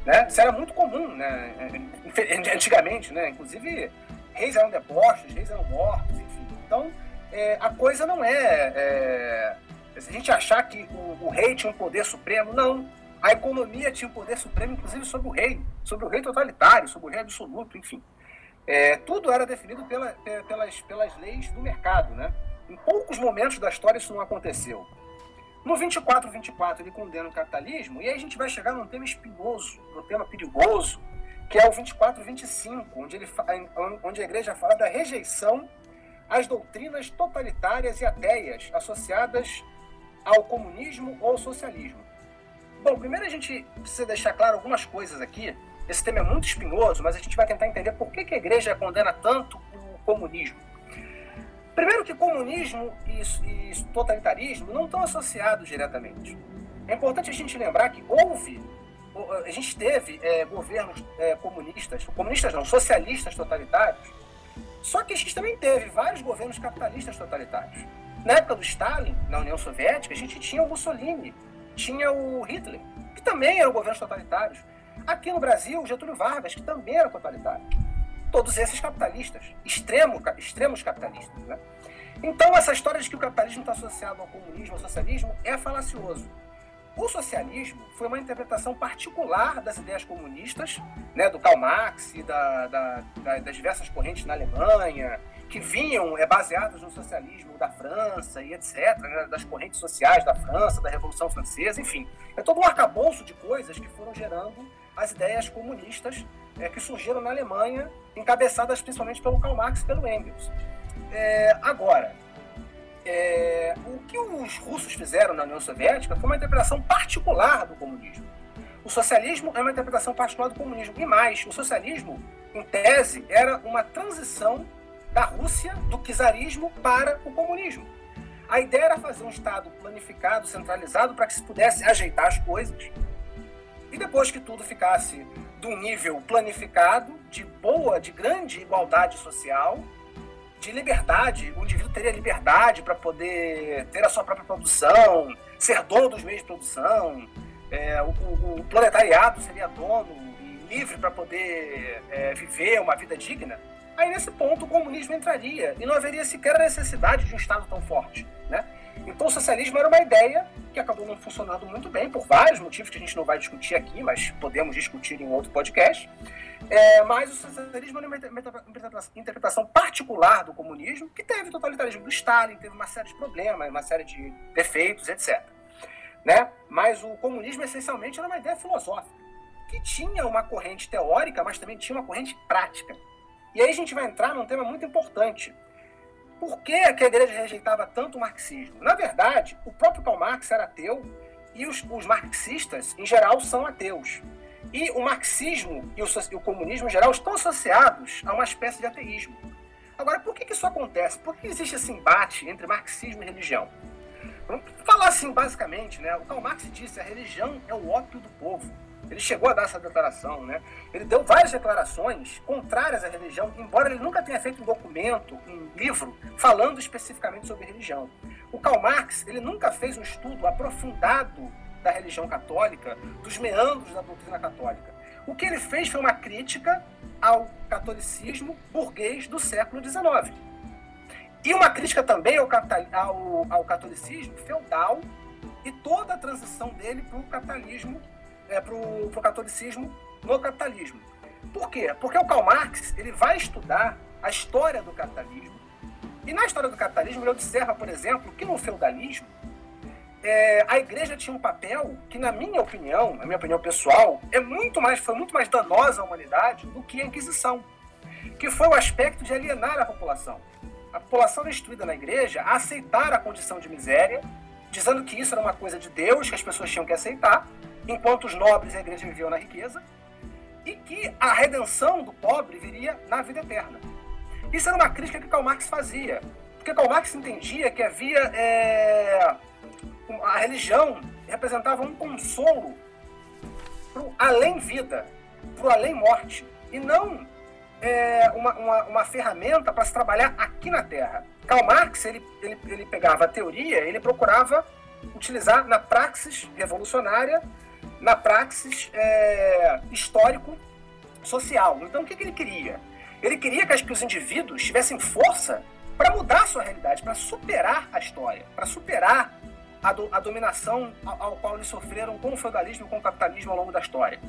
Né? Isso era muito comum né? antigamente. Né? Inclusive, reis eram depostos, reis eram mortos, enfim. Então, é, a coisa não é, é, Se a gente achar que o, o rei tinha um poder supremo, não. A economia tinha um poder supremo, inclusive, sobre o rei, sobre o rei totalitário, sobre o rei absoluto, enfim. É, tudo era definido pela, pelas, pelas leis do mercado. Né? Em poucos momentos da história isso não aconteceu. No 24, 24 ele condena o capitalismo e aí a gente vai chegar num tema espinhoso, num tema perigoso, que é o 24, 25, onde, ele, onde a igreja fala da rejeição às doutrinas totalitárias e ateias associadas ao comunismo ou ao socialismo. Bom, primeiro a gente precisa deixar claro algumas coisas aqui esse tema é muito espinhoso, mas a gente vai tentar entender por que, que a igreja condena tanto o comunismo. Primeiro que comunismo e, e totalitarismo não estão associados diretamente. É importante a gente lembrar que houve, a gente teve é, governos é, comunistas, comunistas não, socialistas totalitários, só que a gente também teve vários governos capitalistas totalitários. Na época do Stalin, na União Soviética, a gente tinha o Mussolini, tinha o Hitler, que também eram governos totalitários. Aqui no Brasil, Getúlio Vargas, que também era totalitário. Todos esses capitalistas, extremo, extremos capitalistas. Né? Então, essa história de que o capitalismo está associado ao comunismo, ao socialismo, é falacioso. O socialismo foi uma interpretação particular das ideias comunistas, né, do Karl Marx e da, da, da, das diversas correntes na Alemanha, que vinham é, baseadas no socialismo da França e etc., né, das correntes sociais da França, da Revolução Francesa, enfim. É todo um arcabouço de coisas que foram gerando as ideias comunistas é, que surgiram na Alemanha, encabeçadas principalmente pelo Karl Marx e pelo Engels. É, agora, é, o que os russos fizeram na União Soviética foi uma interpretação particular do comunismo. O socialismo é uma interpretação particular do comunismo. E mais, o socialismo, em tese, era uma transição da Rússia, do czarismo, para o comunismo. A ideia era fazer um Estado planificado, centralizado, para que se pudesse ajeitar as coisas e depois que tudo ficasse de um nível planificado, de boa, de grande igualdade social, de liberdade, o indivíduo teria liberdade para poder ter a sua própria produção, ser dono dos meios de produção, é, o, o, o, proletariado seria dono e livre para poder é, viver uma vida digna, aí nesse ponto o comunismo entraria e não haveria sequer a necessidade de um Estado tão forte. Né? Então o socialismo era uma ideia que acabou não funcionando muito bem, por vários motivos que a gente não vai discutir aqui, mas podemos discutir em outro podcast. É, mas o socialismo é uma interpretação particular do comunismo, que teve o totalitarismo do Stalin, teve uma série de problemas, uma série de defeitos, etc. Né? Mas o comunismo, essencialmente, era uma ideia filosófica, que tinha uma corrente teórica, mas também tinha uma corrente prática. E aí a gente vai entrar num tema muito importante. Por que, a igreja rejeitava tanto o marxismo? Na verdade, o próprio Karl Marx era ateu e os, os marxistas, em geral, são ateus. E o marxismo e o, e o, comunismo, em geral, estão associados a uma espécie de ateísmo. Agora, por que, que isso acontece? Por que existe esse embate entre marxismo e religião? Vamos falar assim, basicamente, né? O Karl Marx disse a religião é o ópio do povo. Ele chegou a dar essa declaração, né? Ele deu várias declarações contrárias à religião, embora ele nunca tenha feito um documento, um livro, falando especificamente sobre religião. O Karl Marx, ele nunca fez um estudo aprofundado da religião católica, dos meandros da doutrina católica. O que ele fez foi uma crítica ao catolicismo burguês do século XIX. E uma crítica também ao, ao, ao catolicismo feudal e toda a transição dele para o capitalismo é, para o catolicismo no capitalismo. Por quê? Porque o Karl Marx ele vai estudar a história do capitalismo e na história do capitalismo ele observa, por exemplo, que no feudalismo é, a igreja tinha um papel que, na minha opinião, na minha opinião pessoal, é muito mais, foi muito mais danosa à humanidade do que a Inquisição, que foi o aspecto de alienar a população. A população instruída na igreja a aceitar a condição de miséria, dizendo que isso era uma coisa de Deus, que as pessoas tinham que aceitar, enquanto os nobres e a igreja viviam na riqueza, e que a redenção do pobre viria na vida eterna. Isso era uma crítica que Karl Marx fazia, porque Karl Marx entendia que havia é, a religião representava um consolo para o além-vida, para o além-morte, e não é, uma, uma, uma, ferramenta para se trabalhar aqui na Terra. Karl Marx ele, ele, ele pegava a teoria, ele procurava utilizar na praxis revolucionária na praxis é, histórico-social. Então, o que, que, ele queria? Ele queria que, que os indivíduos tivessem força para mudar sua realidade, para superar a história, para superar a, do, a dominação ao, ao, qual eles sofreram com o feudalismo e com o capitalismo ao longo da história.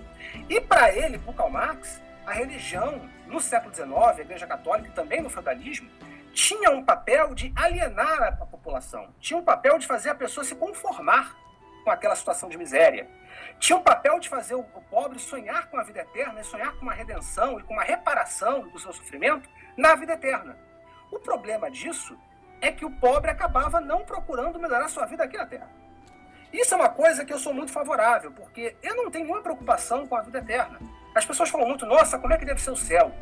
E para ele, para Karl Marx, a religião, no século XIX, a Igreja Católica e também no feudalismo, tinha um papel de alienar a população, tinha um papel de fazer a pessoa se conformar com aquela situação de miséria, tinha um papel de fazer o pobre sonhar com a vida eterna, e sonhar com uma redenção e com uma reparação do seu sofrimento na vida eterna. O problema disso é que o pobre acabava não procurando melhorar sua vida aqui na Terra. Isso é uma coisa que eu sou muito favorável, porque eu não tenho nenhuma preocupação com a vida eterna. As pessoas falam muito, nossa, como é que deve ser o céu?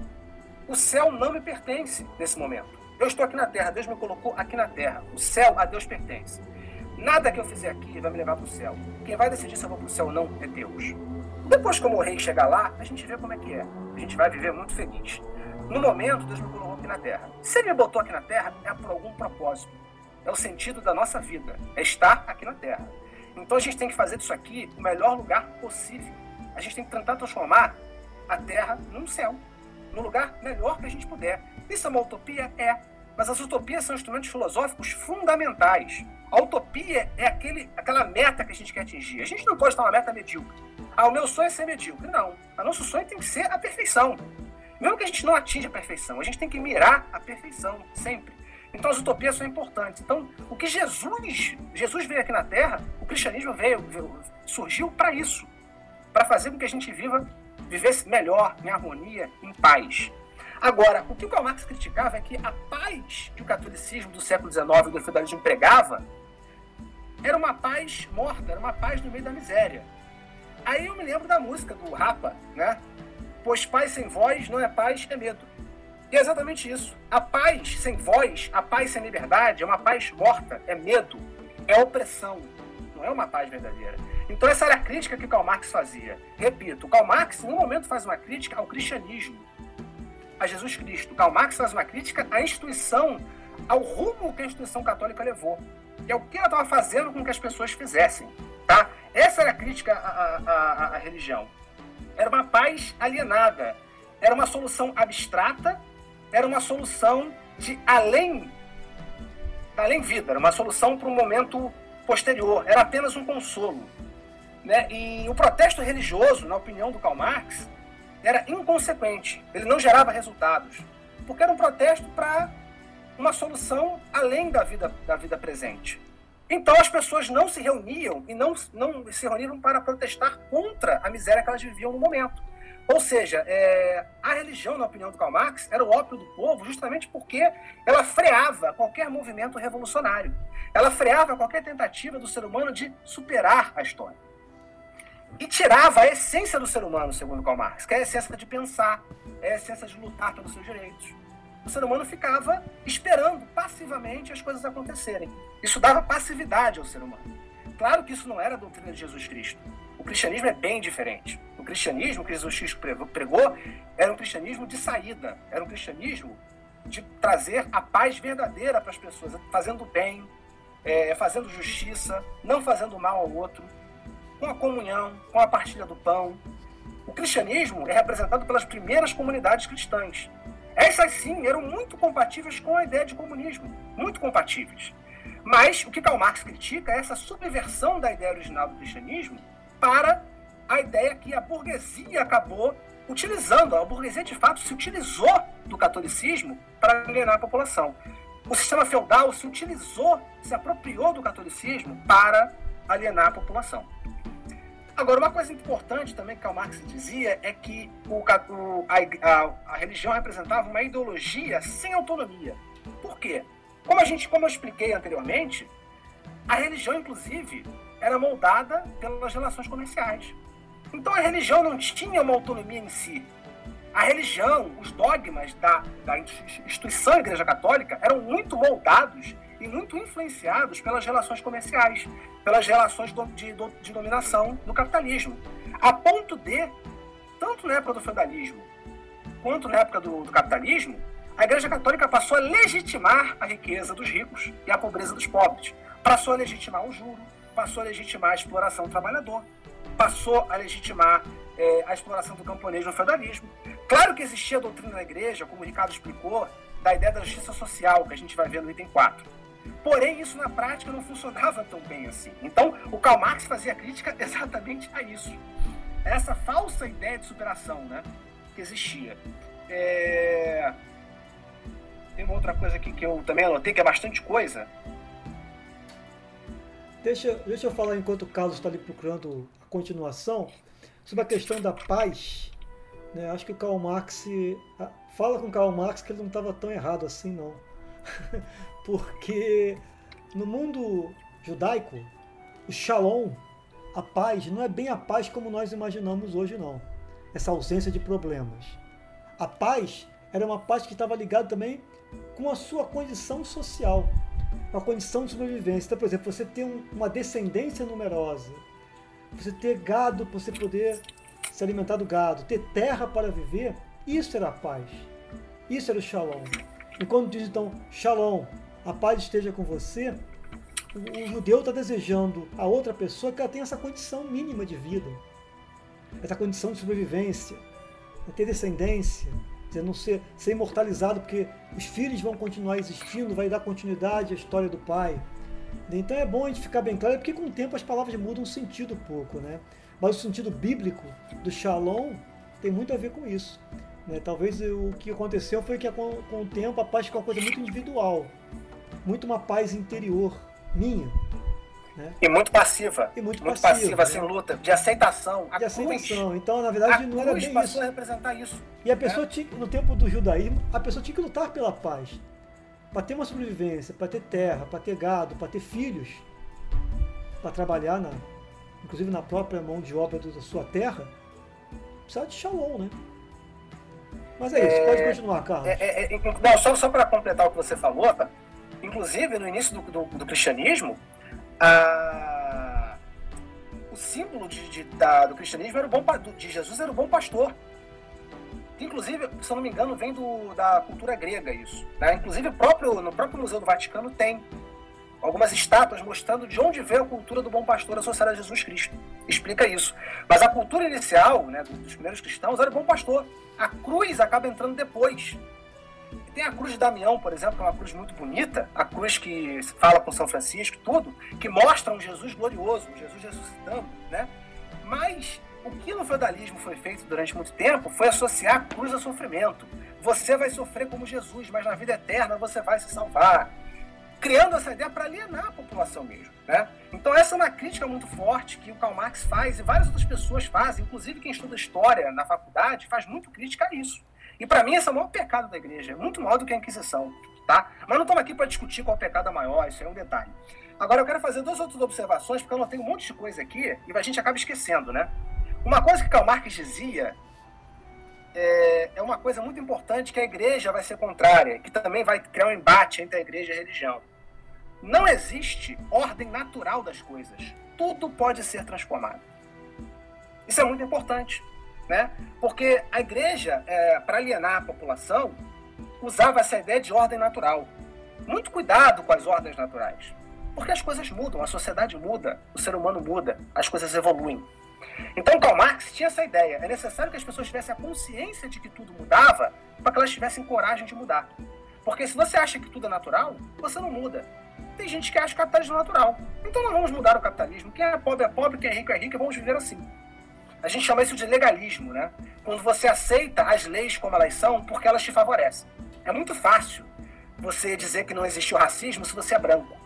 O céu não me pertence nesse momento. Eu estou aqui na Terra, Deus me colocou aqui na Terra. O céu a Deus pertence. Nada que eu fizer aqui vai me levar para o céu. Quem vai decidir se eu vou para o céu ou não é Deus. Depois que eu morrer e chegar lá, a gente vê como é que é. A gente vai viver muito feliz. No momento, Deus me colocou aqui na Terra. Se Ele me botou aqui na Terra, é por algum propósito. É o sentido da nossa vida. É estar aqui na Terra. Então a gente tem que fazer disso aqui o melhor lugar possível. A gente tem que tentar transformar a Terra num céu. No lugar melhor que a gente puder. Isso é uma utopia? É. Mas as utopias são instrumentos filosóficos fundamentais. A utopia é aquele, aquela meta que a gente quer atingir. A gente não pode estar uma meta medíocre. Ah, o meu sonho é ser medíocre. Não. O nosso sonho tem que ser a perfeição. Mesmo que a gente não atinja a perfeição, a gente tem que mirar a perfeição sempre. Então as utopias são importantes. Então, o que Jesus, Jesus veio aqui na Terra, o cristianismo veio, veio surgiu para isso, para fazer com que a gente viva, vivesse melhor, em harmonia, em paz. Agora, o que o Karl Marx criticava é que a paz que o catolicismo do século XIX e do feudalismo pregava era uma paz morta, era uma paz no meio da miséria. Aí eu me lembro da música do Rapa, né? Pois paz sem voz não é paz, é medo. E é exatamente isso. A paz sem voz, a paz sem liberdade, é uma paz morta, é medo, é opressão. Não é uma paz verdadeira. Então essa era a crítica que Karl Marx fazia. Repito, Karl Marx, no momento, faz uma crítica ao cristianismo, a Jesus Cristo. Karl Marx faz uma crítica à instituição, ao rumo que a instituição católica levou que é o que ela estava fazendo com que as pessoas fizessem. Tá? Essa era a crítica à, à, à, religião. Era uma paz alienada, era uma solução abstrata, era uma solução de além da além-vida, era uma solução para um momento posterior, era apenas um consolo. Né? E o protesto religioso, na opinião do Karl Marx, era inconsequente, ele não gerava resultados, porque era um protesto para uma solução além da vida, da vida presente. Então as pessoas não se reuniam e não, não se reuniram para protestar contra a miséria que elas viviam no momento. Ou seja, é, a religião, na opinião do Karl Marx, era o ópio do povo justamente porque ela freava qualquer movimento revolucionário. Ela freava qualquer tentativa do ser humano de superar a história. E tirava a essência do ser humano, segundo Karl Marx, que é a essência de pensar, é a essência de lutar pelos seus direitos. O ser humano ficava esperando passivamente as coisas acontecerem. Isso dava passividade ao ser humano. Claro que isso não era a doutrina de Jesus Cristo. O cristianismo é bem diferente. O cristianismo que Jesus Cristo pregou era um cristianismo de saída, era um cristianismo de trazer a paz verdadeira para as pessoas, fazendo bem, é, fazendo justiça, não fazendo mal ao outro, com a comunhão, com a partilha do pão. O cristianismo é representado pelas primeiras comunidades cristãs. Essas sim eram muito compatíveis com a ideia de comunismo, muito compatíveis. Mas o que Karl Marx critica é essa subversão da ideia original do cristianismo para a ideia que a burguesia acabou utilizando. A burguesia, de fato, se utilizou do catolicismo para alienar a população. O sistema feudal se utilizou, se apropriou do catolicismo para alienar a população. Agora, uma coisa importante também que Karl Marx dizia é que o, a, a, a, religião representava uma ideologia sem autonomia. Por quê? Como, a gente, como eu expliquei anteriormente, a religião, inclusive, era moldada pelas relações comerciais. Então a religião não tinha uma autonomia em si. A religião, os dogmas da, da instituição Igreja Católica eram muito moldados e muito influenciados pelas relações comerciais, pelas relações de, de, dominação do capitalismo. A ponto de, tanto na época do feudalismo quanto na época do, do capitalismo, a Igreja Católica passou a legitimar a riqueza dos ricos e a pobreza dos pobres. Passou a legitimar o juro, passou a legitimar a exploração do trabalhador, passou a legitimar é, a exploração do camponês no feudalismo. Claro que existia a doutrina da igreja, como o Ricardo explicou, da ideia da justiça social, que a gente vai ver no item 4. Porém, isso na prática não funcionava tão bem assim. Então, o Karl Marx fazia crítica exatamente a isso. Essa falsa ideia de superação né, que existia. É... Tem uma outra coisa aqui que eu também anotei, que é bastante coisa. Deixa, deixa eu falar enquanto o Carlos está ali procurando a continuação sobre a questão da paz. Né? Acho que o Karl Marx fala com o Karl Marx que ele não estava tão errado assim, não. Porque no mundo judaico, o shalom, a paz, não é bem a paz como nós imaginamos hoje, não. Essa ausência de problemas. A paz era uma paz que estava ligada também com a sua condição social uma condição de sobrevivência. Então, por exemplo, você ter um, uma descendência numerosa, você ter gado para você poder se alimentar do gado, ter terra para viver, isso era a paz. Isso era o shalom. E quando diz então shalom, a paz esteja com você, o, o judeu está desejando a outra pessoa que ela tenha essa condição mínima de vida, essa condição de sobrevivência, ter descendência, dizer, não ser, ser imortalizado, porque os filhos vão continuar existindo, vai dar continuidade à história do pai. Então é bom a gente ficar bem claro, porque com o tempo as palavras mudam o sentido um pouco, né? Mas o sentido bíblico do shalom tem muito a ver com isso. Né? Talvez o que aconteceu foi que com, com o tempo a paz ficou uma coisa muito individual, muito uma paz interior minha. Né? E muito passiva. E muito, muito passiva, passiva né? sem luta, de aceitação. De aceitação. Então, na verdade, não era bem isso. a representar isso. E a pessoa né? tinha, no tempo do judaísmo, a pessoa tinha que lutar pela paz. Para ter uma sobrevivência, para ter terra, para ter gado, para ter filhos, para trabalhar, na, inclusive na própria mão de obra da sua terra, precisa de shalom, né? Mas é isso, é, pode continuar, Carlos. É, é, é não, só, só para completar o que você falou, tá? Inclusive no início do, do, do cristianismo, a, o símbolo de, de, da, do cristianismo era o bom, de Jesus era o bom pastor. Inclusive, se eu não me engano, vem do, da cultura grega isso. Né? Inclusive, próprio, no próprio Museu do Vaticano tem algumas estátuas mostrando de onde veio a cultura do bom pastor associada a Jesus Cristo. Explica isso. Mas a cultura inicial né, dos primeiros cristãos era o bom pastor. A cruz acaba entrando depois. Tem a cruz de Damião, por exemplo, que é uma cruz muito bonita, a cruz que fala com São Francisco, tudo, que mostra um Jesus glorioso, um Jesus ressuscitando, né? Mas o que no feudalismo foi feito durante muito tempo foi associar a cruz ao sofrimento. Você vai sofrer como Jesus, mas na vida eterna você vai se salvar. Criando essa ideia para alienar a população mesmo. Né? Então, essa é uma crítica muito forte que o Karl Marx faz e várias outras pessoas fazem, inclusive quem estuda história na faculdade, faz muito crítica a isso. E para mim, esse é o maior pecado da igreja, muito maior do que a Inquisição. Tá? Mas não estamos aqui para discutir qual é pecado maior, isso é um detalhe. Agora, eu quero fazer duas outras observações, porque eu tenho um monte de coisa aqui e a gente acaba esquecendo, né? Uma coisa que Karl Marx dizia é, é, uma coisa muito importante que a igreja vai ser contrária, que também vai criar um embate entre a igreja e a religião. Não existe ordem natural das coisas. Tudo pode ser transformado. Isso é muito importante, né? Porque a igreja, é, para alienar a população, usava essa ideia de ordem natural. Muito cuidado com as ordens naturais, porque as coisas mudam, a sociedade muda, o ser humano muda, as coisas evoluem. Então, Karl Marx tinha essa ideia. É necessário que as pessoas tivessem a consciência de que tudo mudava para que elas tivessem coragem de mudar. Porque se você acha que tudo é natural, você não muda. Tem gente que acha o capitalismo natural. Então não vamos mudar o capitalismo. Quem é pobre é pobre, quem é rico é rico e vamos viver assim. A gente chama isso de legalismo, né? Quando você aceita as leis como elas são porque elas te favorecem. É muito fácil você dizer que não existe o racismo se você é branco.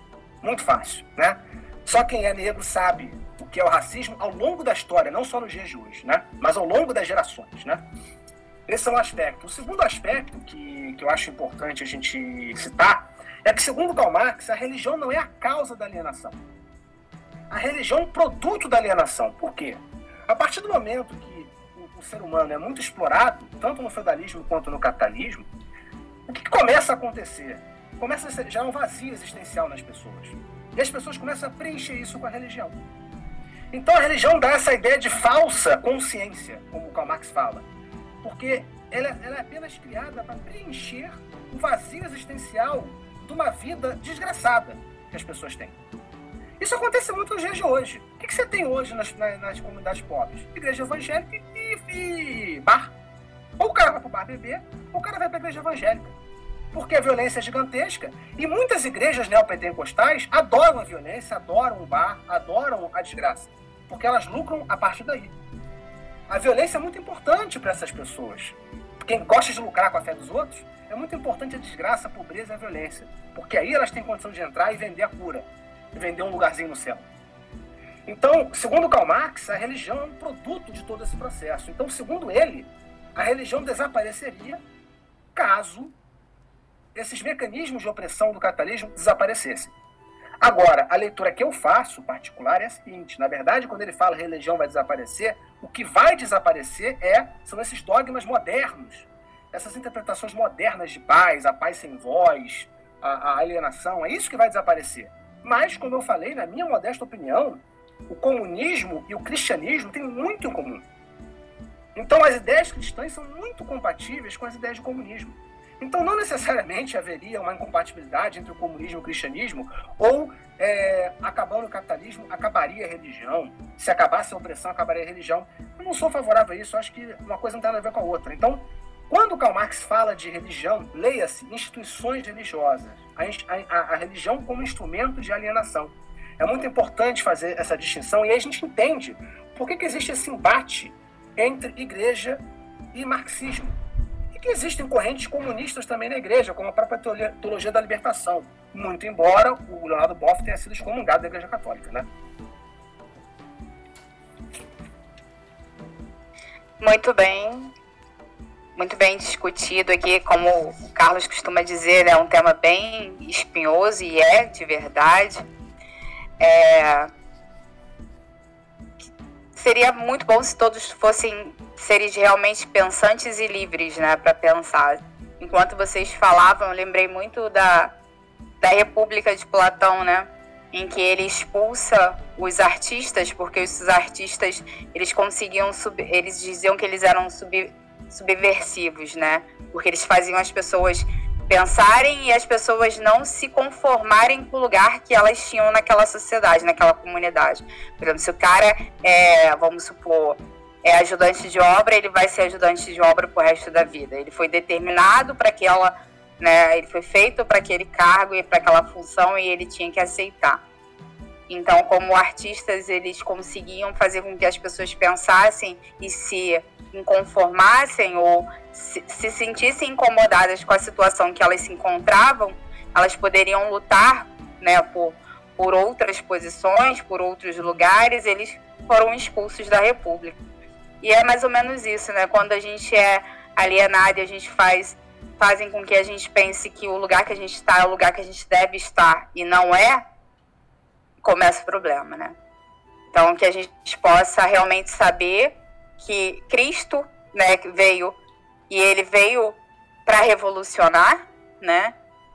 Muito fácil, né? Só quem é negro sabe o que é o racismo ao longo da história, não só nos dias de hoje, né? Mas ao longo das gerações, né? Esse é um aspecto. O segundo aspecto que, que eu acho importante a gente citar é que, segundo Karl Marx, a religião não é a causa da alienação. A religião é um produto da alienação. Por quê? A partir do momento que o, o ser humano é muito explorado, tanto no feudalismo quanto no capitalismo, o que, que começa a acontecer? Começa a gerar um vazio existencial nas pessoas. E as pessoas começam a preencher isso com a religião. Então a religião dá essa ideia de falsa consciência, como Karl Marx fala. Porque ela, ela é apenas criada para preencher o vazio existencial de uma vida desgraçada que as pessoas têm. Isso acontece muito nos dias de hoje. O que, que você tem hoje nas, nas, nas, comunidades pobres? Igreja evangélica e, e bar. Ou o cara vai para o bar beber, ou o cara vai para a igreja evangélica. Porque a violência é gigantesca. E muitas igrejas neopentecostais adoram a violência, adoram o bar, adoram a desgraça. Porque elas lucram a partir daí. A violência é muito importante para essas pessoas. Quem gosta de lucrar com a fé dos outros, é muito importante a desgraça, a pobreza e a violência. Porque aí elas têm condição de entrar e vender a cura. Vender um lugarzinho no céu. Então, segundo Karl Marx, a religião é um produto de todo esse processo. Então, segundo ele, a religião desapareceria caso esses mecanismos de opressão do capitalismo desaparecessem. Agora, a leitura que eu faço, particular, é a seguinte: na verdade, quando ele fala religião vai desaparecer, o que vai desaparecer é são esses dogmas modernos essas interpretações modernas de paz, a paz sem voz, a, a alienação, é isso que vai desaparecer. Mas, como eu falei, na minha modesta opinião, o comunismo e o cristianismo têm muito em comum. Então, as ideias cristãs são muito compatíveis com as ideias do comunismo. Então, não necessariamente haveria uma incompatibilidade entre o comunismo e o cristianismo, ou, é, acabando o capitalismo, acabaria a religião. Se acabasse a opressão, acabaria a religião. Eu não sou favorável a isso, acho que uma coisa não tem nada a ver com a outra. Então, quando Karl Marx fala de religião, leia-se instituições religiosas, a, a, a, religião como instrumento de alienação. É muito importante fazer essa distinção e aí a gente entende por que, que existe esse embate entre igreja e marxismo. E que existem correntes comunistas também na igreja, como a própria teologia da libertação, muito embora o Leonardo Boff tenha sido excomungado da igreja católica, né? Muito bem muito bem discutido aqui, como o Carlos costuma dizer, é um tema bem espinhoso e é de verdade. É... Seria muito bom se todos fossem seres realmente pensantes e livres, né, para pensar. Enquanto vocês falavam, eu lembrei muito da, da República de Platão, né, em que ele expulsa os artistas, porque os artistas eles conseguiam sub, eles diziam que eles eram sub, subversivos, né? Porque eles faziam as pessoas pensarem e as pessoas não se conformarem com o lugar que elas tinham naquela sociedade, naquela comunidade. Por exemplo, se o cara é, vamos supor, é ajudante de obra, ele vai ser ajudante de obra pro resto da vida. Ele foi determinado para aquela né? Ele foi feito para aquele cargo e para aquela função e ele tinha que aceitar. Então, como artistas, eles conseguiam fazer com que as pessoas pensassem e se inconformassem ou se, se sentissem incomodadas com a situação que elas se encontravam, elas poderiam lutar, né, por, por outras posições, por outros lugares, eles foram expulsos da República. E é mais ou menos isso, né? Quando a gente é alienado e a gente faz fazem com que a gente pense que o lugar que a gente está é o lugar que a gente deve estar e não é, começa o problema, né? Então, que a gente possa realmente saber que Cristo, né, veio e ele veio para revolucionar, né?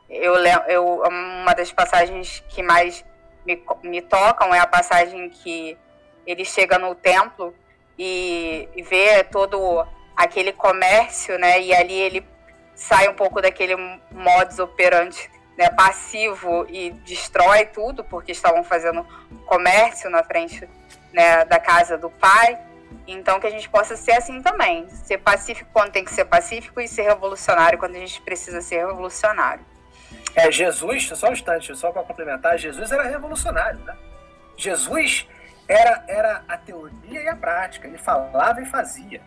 Eu, eu uma das passagens que mais me, me tocam é a passagem que ele chega no templo e, e vê todo aquele comércio, né? E ali ele sai um pouco daquele modus operandi né, passivo e destrói tudo, porque estavam fazendo comércio na frente né, da casa do pai. Então, que a gente possa ser assim também. Ser pacífico quando tem que ser pacífico e ser revolucionário quando a gente precisa ser revolucionário. É, Jesus, só um instante, só para complementar, Jesus era revolucionário, né? Jesus era, era a teoria e a prática, ele falava e fazia.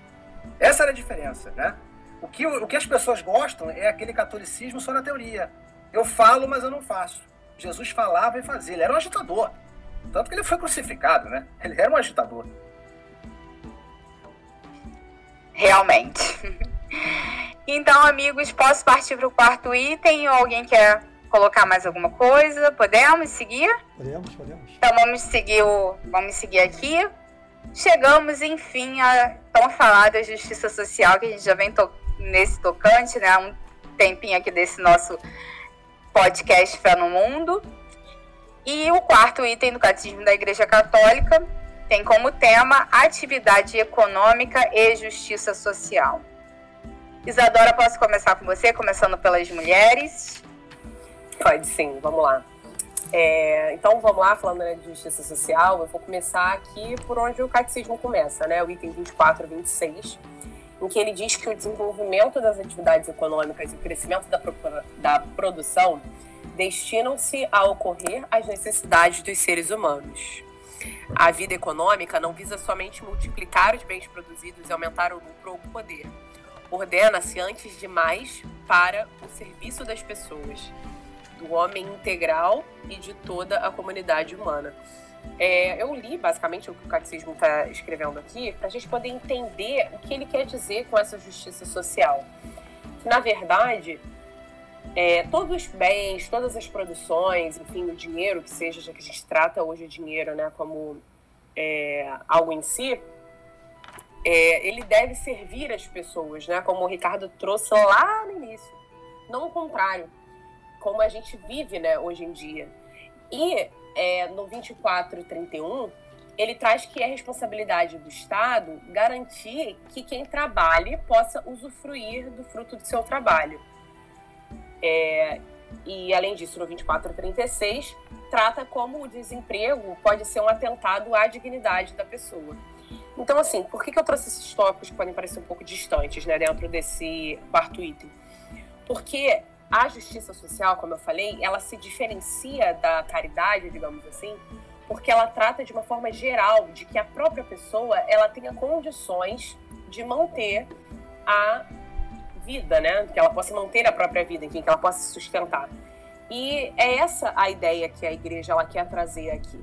Essa era a diferença, né? O que, o que as pessoas gostam é aquele catolicismo só na teoria. Eu falo, mas eu não faço. Jesus falava e fazia. Ele era um agitador. Tanto que ele foi crucificado, né? Ele era um agitador. Realmente. Então, amigos, posso partir para o quarto item ou alguém quer colocar mais alguma coisa? Podemos seguir? Podemos, podemos. Então vamos seguir o, vamos seguir aqui. Chegamos, enfim, a tão falada justiça social que a gente já vem to nesse tocante, né? Um tempinho aqui desse nosso podcast Fé no Mundo. E o quarto item do Catecismo da Igreja Católica tem como tema atividade econômica e justiça social. Isadora, posso começar com você, começando pelas mulheres? Pode sim, vamos lá. É, então vamos lá, falando de justiça social, eu vou começar aqui por onde o catecismo começa, né? O item 24 e 26 em que ele diz que o desenvolvimento das atividades econômicas e o crescimento da, da produção destinam-se a ocorrer às necessidades dos seres humanos. A vida econômica não visa somente multiplicar os bens produzidos e aumentar o lucro ou o poder. Ordena-se, antes de mais, para o serviço das pessoas, do homem integral e de toda a comunidade humana. É, eu li basicamente o que o catecismo está escrevendo aqui para a gente poder entender o que ele quer dizer com essa justiça social. Que, na verdade, é, todos os bens, todas as produções, enfim, o dinheiro que seja, já que a gente trata hoje o dinheiro né, como é, algo em si, é, ele deve servir as pessoas, né, como o Ricardo trouxe lá no início. Não o contrário, como a gente vive né, hoje em dia. E é, no 2431, ele traz que é responsabilidade do Estado garantir que quem trabalhe possa usufruir do fruto do seu trabalho. É, e, além disso, no 2436, trata como o desemprego pode ser um atentado à dignidade da pessoa. Então, assim, por que, que eu trouxe esses tópicos que podem parecer um pouco distantes né, dentro desse quarto item? Porque a justiça social, como eu falei, ela se diferencia da caridade, digamos assim, porque ela trata de uma forma geral de que a própria pessoa ela tenha condições de manter a vida, né? Que ela possa manter a própria vida, enfim, que ela possa se sustentar. E é essa a ideia que a igreja ela quer trazer aqui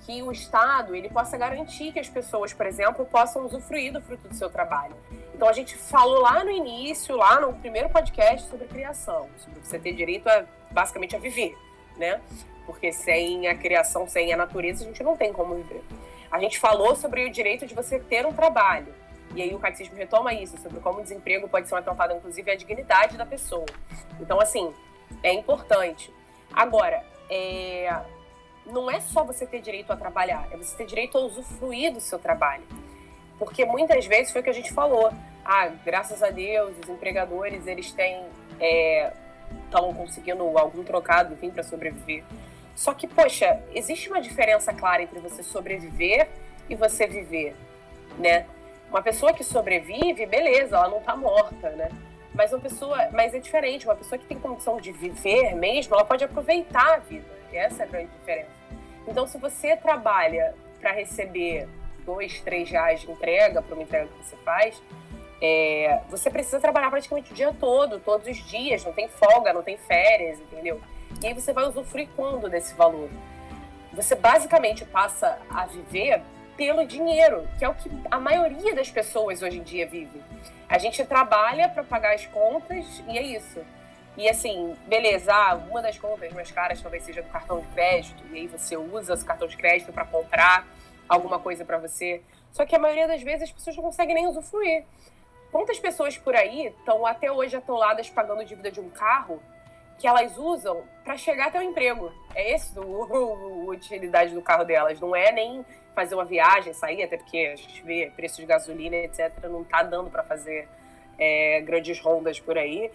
que o Estado ele possa garantir que as pessoas, por exemplo, possam usufruir do fruto do seu trabalho. Então a gente falou lá no início, lá no primeiro podcast sobre criação, sobre você ter direito a basicamente a viver, né? Porque sem a criação, sem a natureza, a gente não tem como viver. A gente falou sobre o direito de você ter um trabalho. E aí o catecismo retoma isso, sobre como o desemprego pode ser um atentado, inclusive, à dignidade da pessoa. Então, assim, é importante. Agora, é, não é só você ter direito a trabalhar, é você ter direito a usufruir do seu trabalho. Porque muitas vezes foi o que a gente falou. Ah, graças a Deus, os empregadores, eles têm... estão é, conseguindo algum trocado, enfim, para sobreviver. Só que, poxa, existe uma diferença clara entre você sobreviver e você viver, né? Uma pessoa que sobrevive, beleza, ela não está morta, né? Mas uma pessoa, mas é diferente, uma pessoa que tem condição de viver mesmo, ela pode aproveitar a vida. Essa é a grande diferença. Então, se você trabalha para receber dois, três reais de entrega para uma entrega que você faz, é, você precisa trabalhar praticamente o dia todo, todos os dias, não tem folga, não tem férias, entendeu? E aí você vai usufruir quando desse valor? Você basicamente passa a viver pelo dinheiro, que é o que a maioria das pessoas hoje em dia vive. A gente trabalha para pagar as contas e é isso. E assim, beleza, ah, uma das contas mais caras talvez seja do cartão de crédito, e aí você usa o cartão de crédito para comprar alguma coisa para você. Só que a maioria das vezes as pessoas não conseguem nem usufruir. Quantas pessoas por aí estão até hoje atoladas pagando dívida de um carro que elas usam para chegar até o emprego? É esse a utilidade do carro delas. Não é nem fazer uma viagem, sair, até porque a gente vê preço de gasolina, etc. Não tá dando para fazer é, grandes rondas por aí.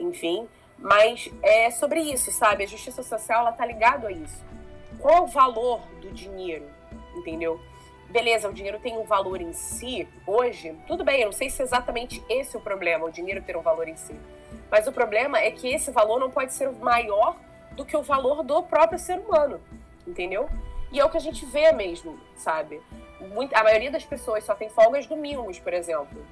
Enfim, mas é sobre isso, sabe? A justiça social ela tá ligado a isso. Qual o valor do dinheiro, entendeu? beleza, o dinheiro tem um valor em si, hoje, tudo bem, eu não sei se é exatamente esse o problema, o dinheiro ter um valor em si. Mas o problema é que esse valor não pode ser maior do que o valor do próprio ser humano, entendeu? E é o que a gente vê mesmo, sabe? a maioria das pessoas só tem folgas domingos, por exemplo.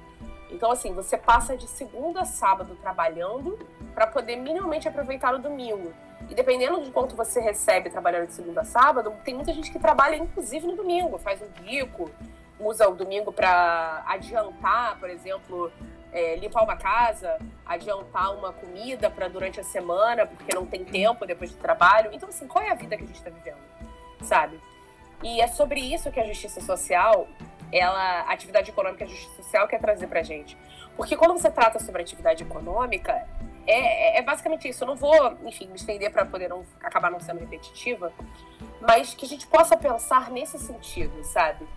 Então, assim, você passa de segunda a sábado trabalhando para poder minimamente aproveitar o domingo. E dependendo de quanto você recebe trabalhando de segunda a sábado, tem muita gente que trabalha inclusive no domingo, faz um bico, usa o domingo para adiantar, por exemplo, é, limpar uma casa, adiantar uma comida para durante a semana, porque não tem tempo depois do trabalho. Então, assim, qual é a vida que a gente está vivendo, sabe? E é sobre isso que a justiça social, ela, a atividade econômica e a justiça social quer trazer para gente. Porque quando você trata sobre atividade econômica, é, é, é, basicamente isso. Eu não vou, enfim, me estender para poder não, acabar não sendo repetitiva, mas que a gente possa pensar nesse sentido, sabe?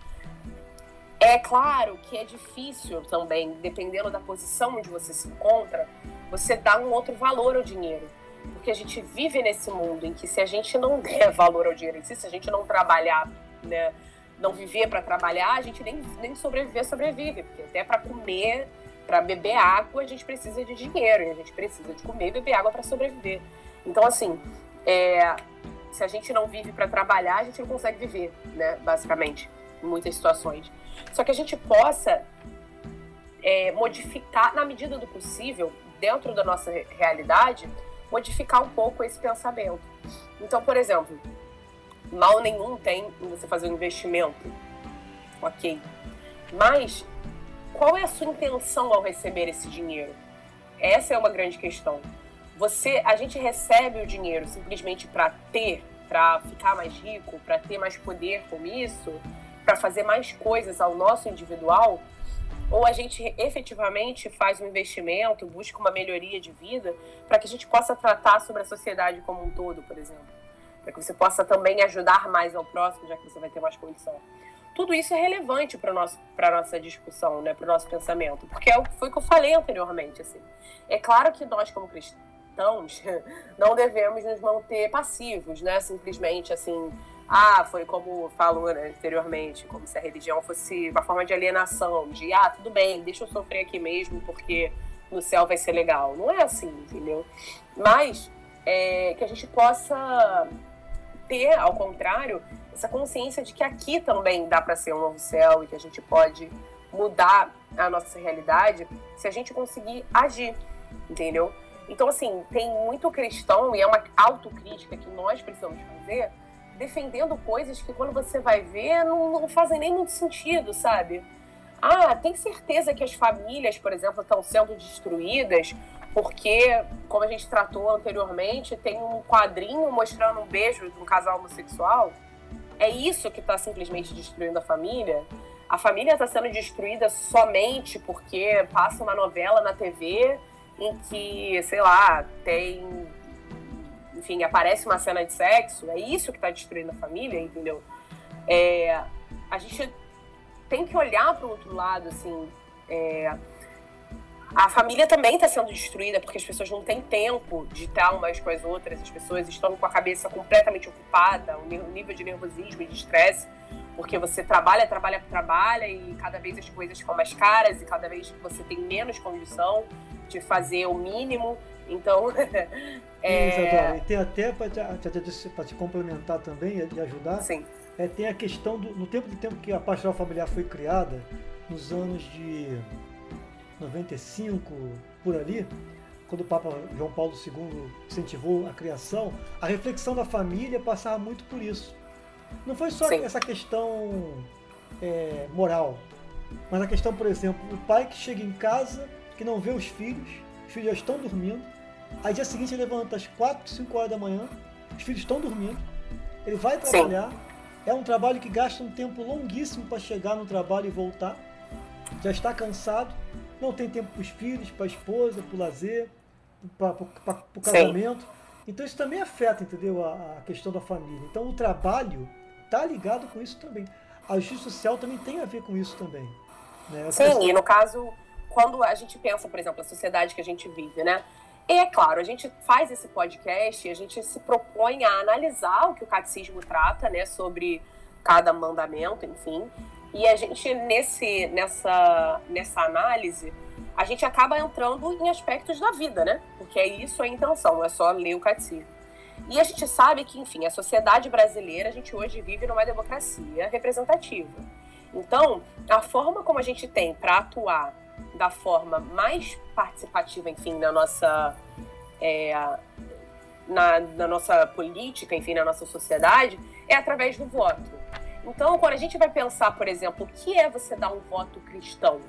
É claro que é difícil também, dependendo da posição onde você se encontra, você dar um outro valor ao dinheiro. Porque a gente vive nesse mundo em que se a gente não der valor ao dinheiro se a gente não trabalhar, né, não viver para trabalhar, a gente nem, nem sobreviver sobrevive, porque até para comer para beber água, a gente precisa de dinheiro, e a gente precisa de comer e beber água para sobreviver. Então, assim, é, se a gente não vive para trabalhar, a gente não consegue viver, né? Basicamente, em muitas situações. Só que a gente possa é, modificar, na medida do possível, dentro da nossa realidade, modificar um pouco esse pensamento. Então, por exemplo, mal nenhum tem em você fazer um investimento, ok. Mas qual é a sua intenção ao receber esse dinheiro? Essa é uma grande questão. Você, a gente recebe o dinheiro simplesmente para ter, para ficar mais rico, para ter mais poder com isso, para fazer mais coisas ao nosso individual, ou a gente efetivamente faz um investimento, busca uma melhoria de vida para que a gente possa tratar sobre a sociedade como um todo, por exemplo, para que você possa também ajudar mais ao próximo, já que você vai ter mais condição tudo isso é relevante para a nossa discussão, né, para o nosso pensamento, porque é foi o que eu falei anteriormente. Assim. É claro que nós, como cristãos, não devemos nos manter passivos, né, simplesmente assim, ah, foi como falou né, anteriormente, como se a religião fosse uma forma de alienação, de ah, tudo bem, deixa eu sofrer aqui mesmo, porque no céu vai ser legal. Não é assim, entendeu? Mas é, que a gente possa ter, ao contrário, essa consciência de que aqui também dá para ser um novo céu e que a gente pode mudar a nossa realidade se a gente conseguir agir, entendeu? Então, assim, tem muito cristão, e é uma autocrítica que nós precisamos fazer, defendendo coisas que quando você vai ver não, não fazem nem muito sentido, sabe? Ah, tem certeza que as famílias, por exemplo, estão sendo destruídas porque, como a gente tratou anteriormente, tem um quadrinho mostrando um beijo de um casal homossexual? É isso que está simplesmente destruindo a família? A família está sendo destruída somente porque passa uma novela na TV em que, sei lá, tem. Enfim, aparece uma cena de sexo. É isso que está destruindo a família, entendeu? É, a gente tem que olhar para o outro lado, assim. É, a família também está sendo destruída porque as pessoas não têm tempo de estar umas com as outras, as pessoas estão com a cabeça completamente ocupada, o nível de nervosismo e de estresse porque você trabalha, trabalha, trabalha e cada vez as coisas ficam mais caras e cada vez você tem menos condição de fazer o mínimo. Então. é... E tem até para te, te, complementar também e ajudar. Sim. É, tem a questão do. No tempo do tempo que a pastoral familiar foi criada, nos anos de 95, por ali, quando o Papa João Paulo II incentivou a criação, a reflexão da família passava muito por isso. Não foi só Sim. essa questão é, moral, mas a questão, por exemplo, o pai que chega em casa, que não vê os filhos, os filhos já estão dormindo, aí dia seguinte ele levanta às 4, 5 horas da manhã, os filhos estão dormindo, ele vai trabalhar, Sim. é um trabalho que gasta um tempo longuíssimo para chegar no trabalho e voltar, já está cansado, não tem tempo para os filhos, para a esposa, para o lazer, para o casamento. Sim. Então isso também afeta, entendeu, a, a, questão da família. Então o trabalho está ligado com isso também. A justiça social também tem a ver com isso também. Né? Sim, questão... e no caso, quando a gente pensa, por exemplo, a sociedade que a gente vive, né? E é claro, a gente faz esse podcast e a gente se propõe a analisar o que o catecismo trata, né, sobre cada mandamento, enfim. E a gente, nesse, nessa, nessa análise, a gente acaba entrando em aspectos da vida, né? Porque é isso a intenção, não é só ler o catecismo. E a gente sabe que, enfim, a sociedade brasileira, a gente hoje vive numa democracia representativa. Então, a forma como a gente tem para atuar da forma mais participativa, enfim, na nossa, é, na, na nossa política, enfim, na nossa sociedade, é através do voto. Então, quando a gente vai pensar, por exemplo, o que é você dar um voto cristão,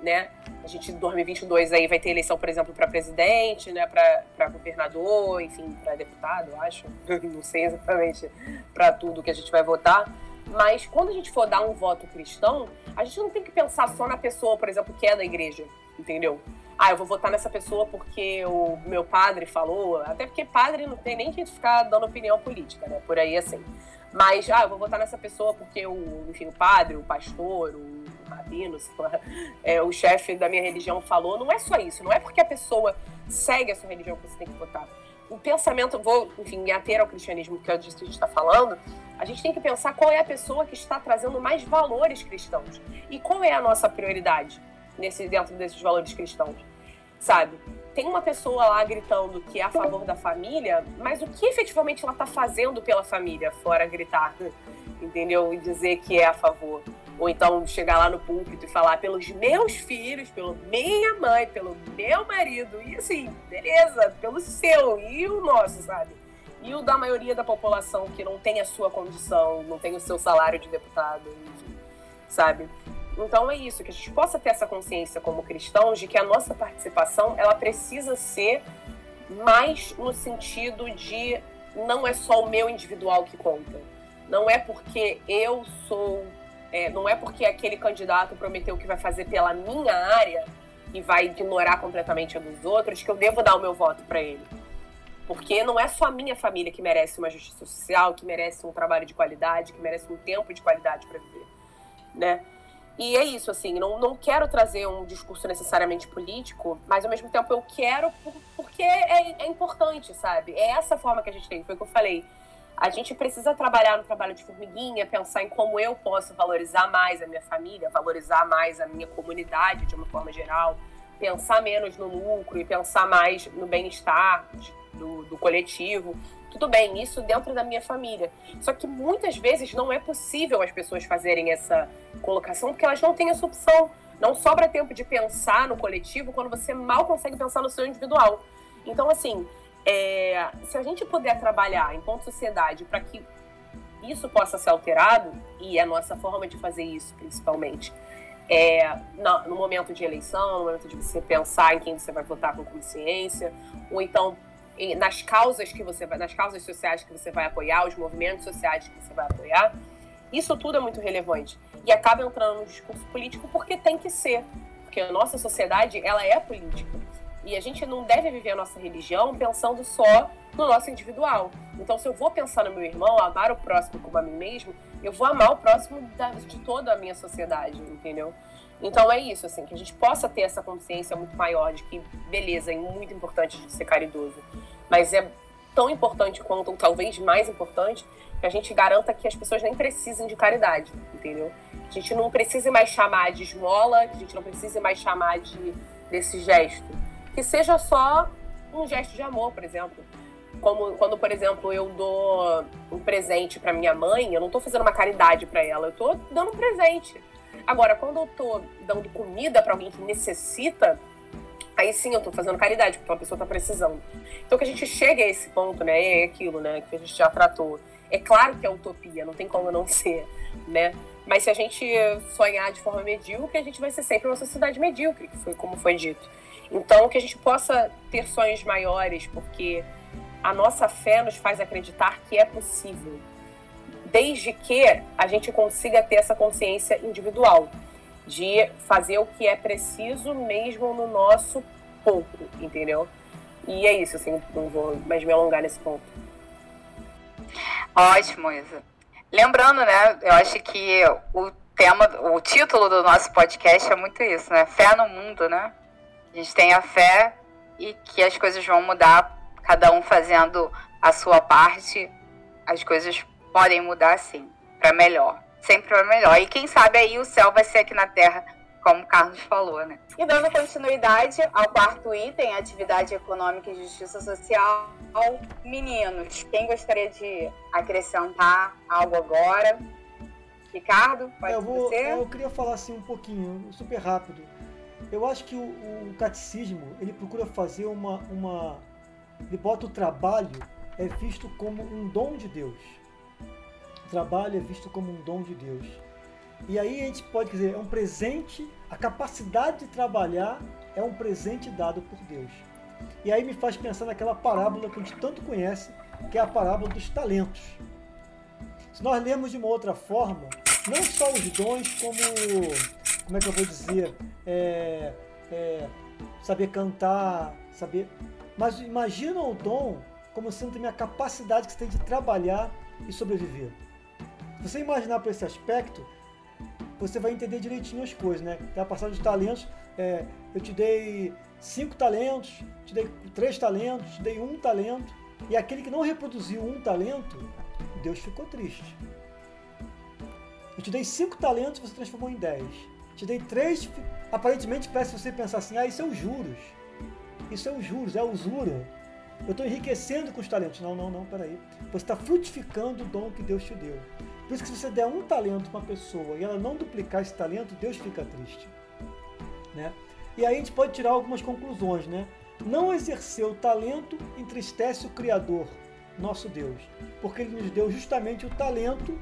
né? A gente em 2022 aí vai ter eleição, por exemplo, para presidente, né, para governador, enfim, para deputado, acho. Não sei exatamente para tudo que a gente vai votar. Mas quando a gente for dar um voto cristão, a gente não tem que pensar só na pessoa, por exemplo, que é da igreja, entendeu? Ah, eu vou votar nessa pessoa porque o meu padre falou, até porque padre não tem nem que ficar dando opinião política, né? Por aí assim. Mas, ah, eu vou votar nessa pessoa porque o, enfim, o padre, o pastor, o rabino, é, o chefe da minha religião falou. Não é só isso. Não é porque a pessoa segue a sua religião que você tem que votar. O pensamento, vou, enfim, me ater ao cristianismo que é disso que a gente está falando, a gente tem que pensar qual é a pessoa que está trazendo mais valores cristãos. E qual é a nossa prioridade nesse, dentro desses valores cristãos, sabe? tem uma pessoa lá gritando que é a favor da família, mas o que efetivamente ela está fazendo pela família, fora gritar, entendeu? E dizer que é a favor. Ou então chegar lá no púlpito e falar pelos meus filhos, pela minha mãe, pelo meu marido, e assim, beleza, pelo seu e o nosso, sabe? E o da maioria da população que não tem a sua condição, não tem o seu salário de deputado, sabe? Então é isso, que a gente possa ter essa consciência como cristãos de que a nossa participação ela precisa ser mais no sentido de não é só o meu individual que conta. Não é porque eu sou, é, não é porque aquele candidato prometeu que vai fazer pela minha área e vai ignorar completamente a dos outros que eu devo dar o meu voto para ele. Porque não é só a minha família que merece uma justiça social, que merece um trabalho de qualidade, que merece um tempo de qualidade para viver, né? E é isso, assim, não, não quero trazer um discurso necessariamente político, mas ao mesmo tempo eu quero porque é, é importante, sabe? É essa forma que a gente tem, foi o que eu falei. A gente precisa trabalhar no trabalho de formiguinha, pensar em como eu posso valorizar mais a minha família, valorizar mais a minha comunidade de uma forma geral, pensar menos no lucro e pensar mais no bem-estar do, do coletivo. Tudo bem, isso dentro da minha família. Só que muitas vezes não é possível as pessoas fazerem essa colocação porque elas não têm essa opção. Não sobra tempo de pensar no coletivo quando você mal consegue pensar no seu individual. Então, assim, é, se a gente puder trabalhar enquanto sociedade para que isso possa ser alterado, e é a nossa forma de fazer isso, principalmente, é, no, no momento de eleição, no momento de você pensar em quem você vai votar com consciência, ou então nas causas que você nas causas sociais que você vai apoiar, os movimentos sociais que você vai apoiar, isso tudo é muito relevante e acaba entrando no discurso político porque tem que ser, porque a nossa sociedade ela é política e a gente não deve viver a nossa religião pensando só no nosso individual. Então, se eu vou pensar no meu irmão, amar o próximo como a mim mesmo, eu vou amar o próximo de toda a minha sociedade, entendeu? Então é isso, assim, que a gente possa ter essa consciência muito maior de que, beleza, é muito importante de ser caridoso, mas é tão importante quanto, ou talvez mais importante, que a gente garanta que as pessoas nem precisem de caridade, entendeu? Que a gente não precise mais chamar de esmola, que a gente não precise mais chamar de desse gesto. Que seja só um gesto de amor, por exemplo. Como quando, por exemplo, eu dou um presente para minha mãe, eu não estou fazendo uma caridade para ela, eu estou dando um presente. Agora, quando eu estou dando comida para alguém que necessita, aí sim eu estou fazendo caridade, porque uma pessoa está precisando. Então que a gente chegue a esse ponto, né? É aquilo, né, que a gente já tratou. É claro que é utopia, não tem como não ser, né? Mas se a gente sonhar de forma medíocre, a gente vai ser sempre uma sociedade medíocre, que foi como foi dito. Então, que a gente possa ter sonhos maiores, porque a nossa fé nos faz acreditar que é possível, desde que a gente consiga ter essa consciência individual de fazer o que é preciso mesmo no nosso pouco, entendeu? E é isso, assim, não vou mais me alongar nesse ponto. Ótimo, Isa. Lembrando, né, eu acho que o tema, o título do nosso podcast é muito isso, né? Fé no mundo, né? A gente tem a fé e que as coisas vão mudar, cada um fazendo a sua parte, as coisas podem mudar sim, para melhor. Sempre para melhor. E quem sabe aí o céu vai ser aqui na Terra como o Carlos falou, né? E dando continuidade ao quarto item, atividade econômica e justiça social, meninos, quem gostaria de acrescentar algo agora? Ricardo, pode eu vou, ser? Eu queria falar assim um pouquinho, super rápido. Eu acho que o, o catecismo, ele procura fazer uma, uma... Ele bota o trabalho, é visto como um dom de Deus. Trabalho é visto como um dom de Deus. E aí a gente pode dizer, é um presente, a capacidade de trabalhar é um presente dado por Deus. E aí me faz pensar naquela parábola que a gente tanto conhece, que é a parábola dos talentos. Se nós lemos de uma outra forma, não só os dons como, como é que eu vou dizer, é, é, saber cantar, saber... Mas imagina o dom como sendo também a capacidade que você tem de trabalhar e sobreviver. Você imaginar por esse aspecto, você vai entender direitinho as coisas, né? Tem a passagem de talentos, é, eu te dei cinco talentos, te dei três talentos, te dei um talento, e aquele que não reproduziu um talento, Deus ficou triste. Eu te dei cinco talentos, você transformou em dez. Te dei três, aparentemente parece você pensar assim, ah, isso é os juros. Isso é os juros, é a usura. Eu estou enriquecendo com os talentos. Não, não, não, peraí. Você está frutificando o dom que Deus te deu. Por isso que se você der um talento para uma pessoa e ela não duplicar esse talento, Deus fica triste. Né? E aí a gente pode tirar algumas conclusões. Né? Não exercer o talento entristece o Criador, nosso Deus, porque Ele nos deu justamente o talento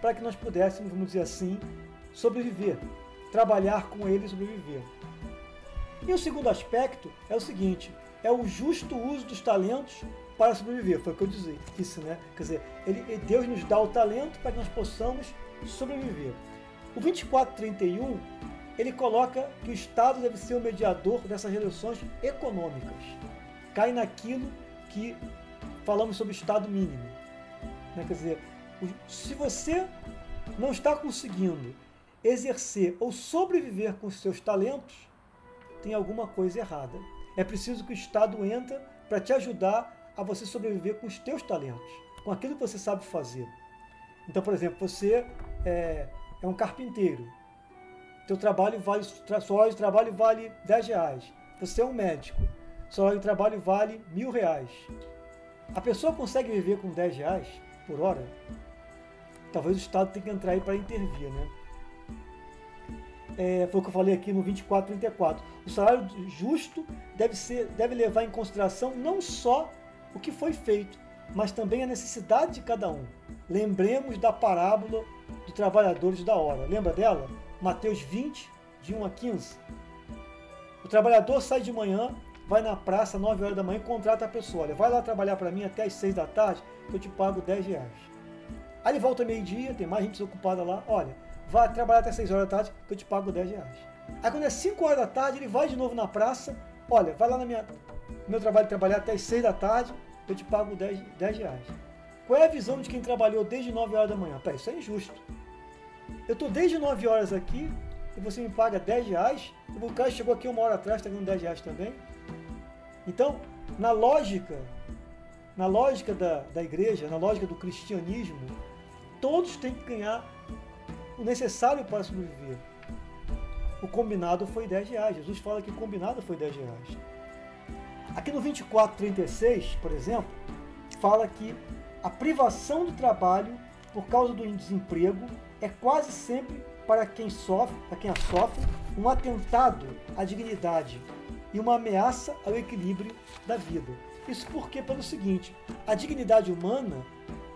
para que nós pudéssemos, vamos dizer assim, sobreviver, trabalhar com Ele e sobreviver. E o segundo aspecto é o seguinte: é o justo uso dos talentos para sobreviver. Foi o que eu disse, né? Quer dizer, ele, Deus nos dá o talento para que nós possamos sobreviver. O 2431 ele coloca que o Estado deve ser o mediador dessas relações econômicas. Cai naquilo que falamos sobre o Estado mínimo. Né? Quer dizer, se você não está conseguindo exercer ou sobreviver com os seus talentos, tem alguma coisa errada. É preciso que o Estado entre para te ajudar a você sobreviver com os teus talentos, com aquilo que você sabe fazer. Então, por exemplo, você é, é um carpinteiro. Teu trabalho vale, sua hora de trabalho vale 10 reais. Você é um médico. Sua hora de trabalho vale mil reais. A pessoa consegue viver com 10 reais por hora? Talvez o Estado tenha que entrar aí para intervir, né? É, foi o que eu falei aqui no 2434. O salário justo deve, ser, deve levar em consideração não só o que foi feito, mas também a necessidade de cada um. Lembremos da parábola dos trabalhadores da hora. Lembra dela? Mateus 20, de 1 a 15. O trabalhador sai de manhã, vai na praça, 9 horas da manhã, e contrata a pessoa. Olha, vai lá trabalhar para mim até as 6 da tarde, que eu te pago 10 reais. Aí ele volta meio-dia, tem mais gente desocupada lá. Olha, vai trabalhar até 6 horas da tarde, que eu te pago 10 reais. Aí quando é 5 horas da tarde, ele vai de novo na praça. Olha, vai lá na minha, meu trabalho de trabalhar até as 6 da tarde, eu te pago 10, 10 reais. Qual é a visão de quem trabalhou desde 9 horas da manhã? Pera, isso é injusto. Eu estou desde 9 horas aqui e você me paga 10 reais, e o cara chegou aqui uma hora atrás, está ganhando 10 reais também. Então, na lógica na lógica da, da igreja, na lógica do cristianismo, todos têm que ganhar o necessário para sobreviver. O combinado foi 10 reais. Jesus fala que o combinado foi 10 reais. Aqui no 2436, por exemplo, fala que a privação do trabalho por causa do desemprego é quase sempre para quem sofre, para quem a sofre, um atentado à dignidade e uma ameaça ao equilíbrio da vida. Isso porque, pelo seguinte, a dignidade humana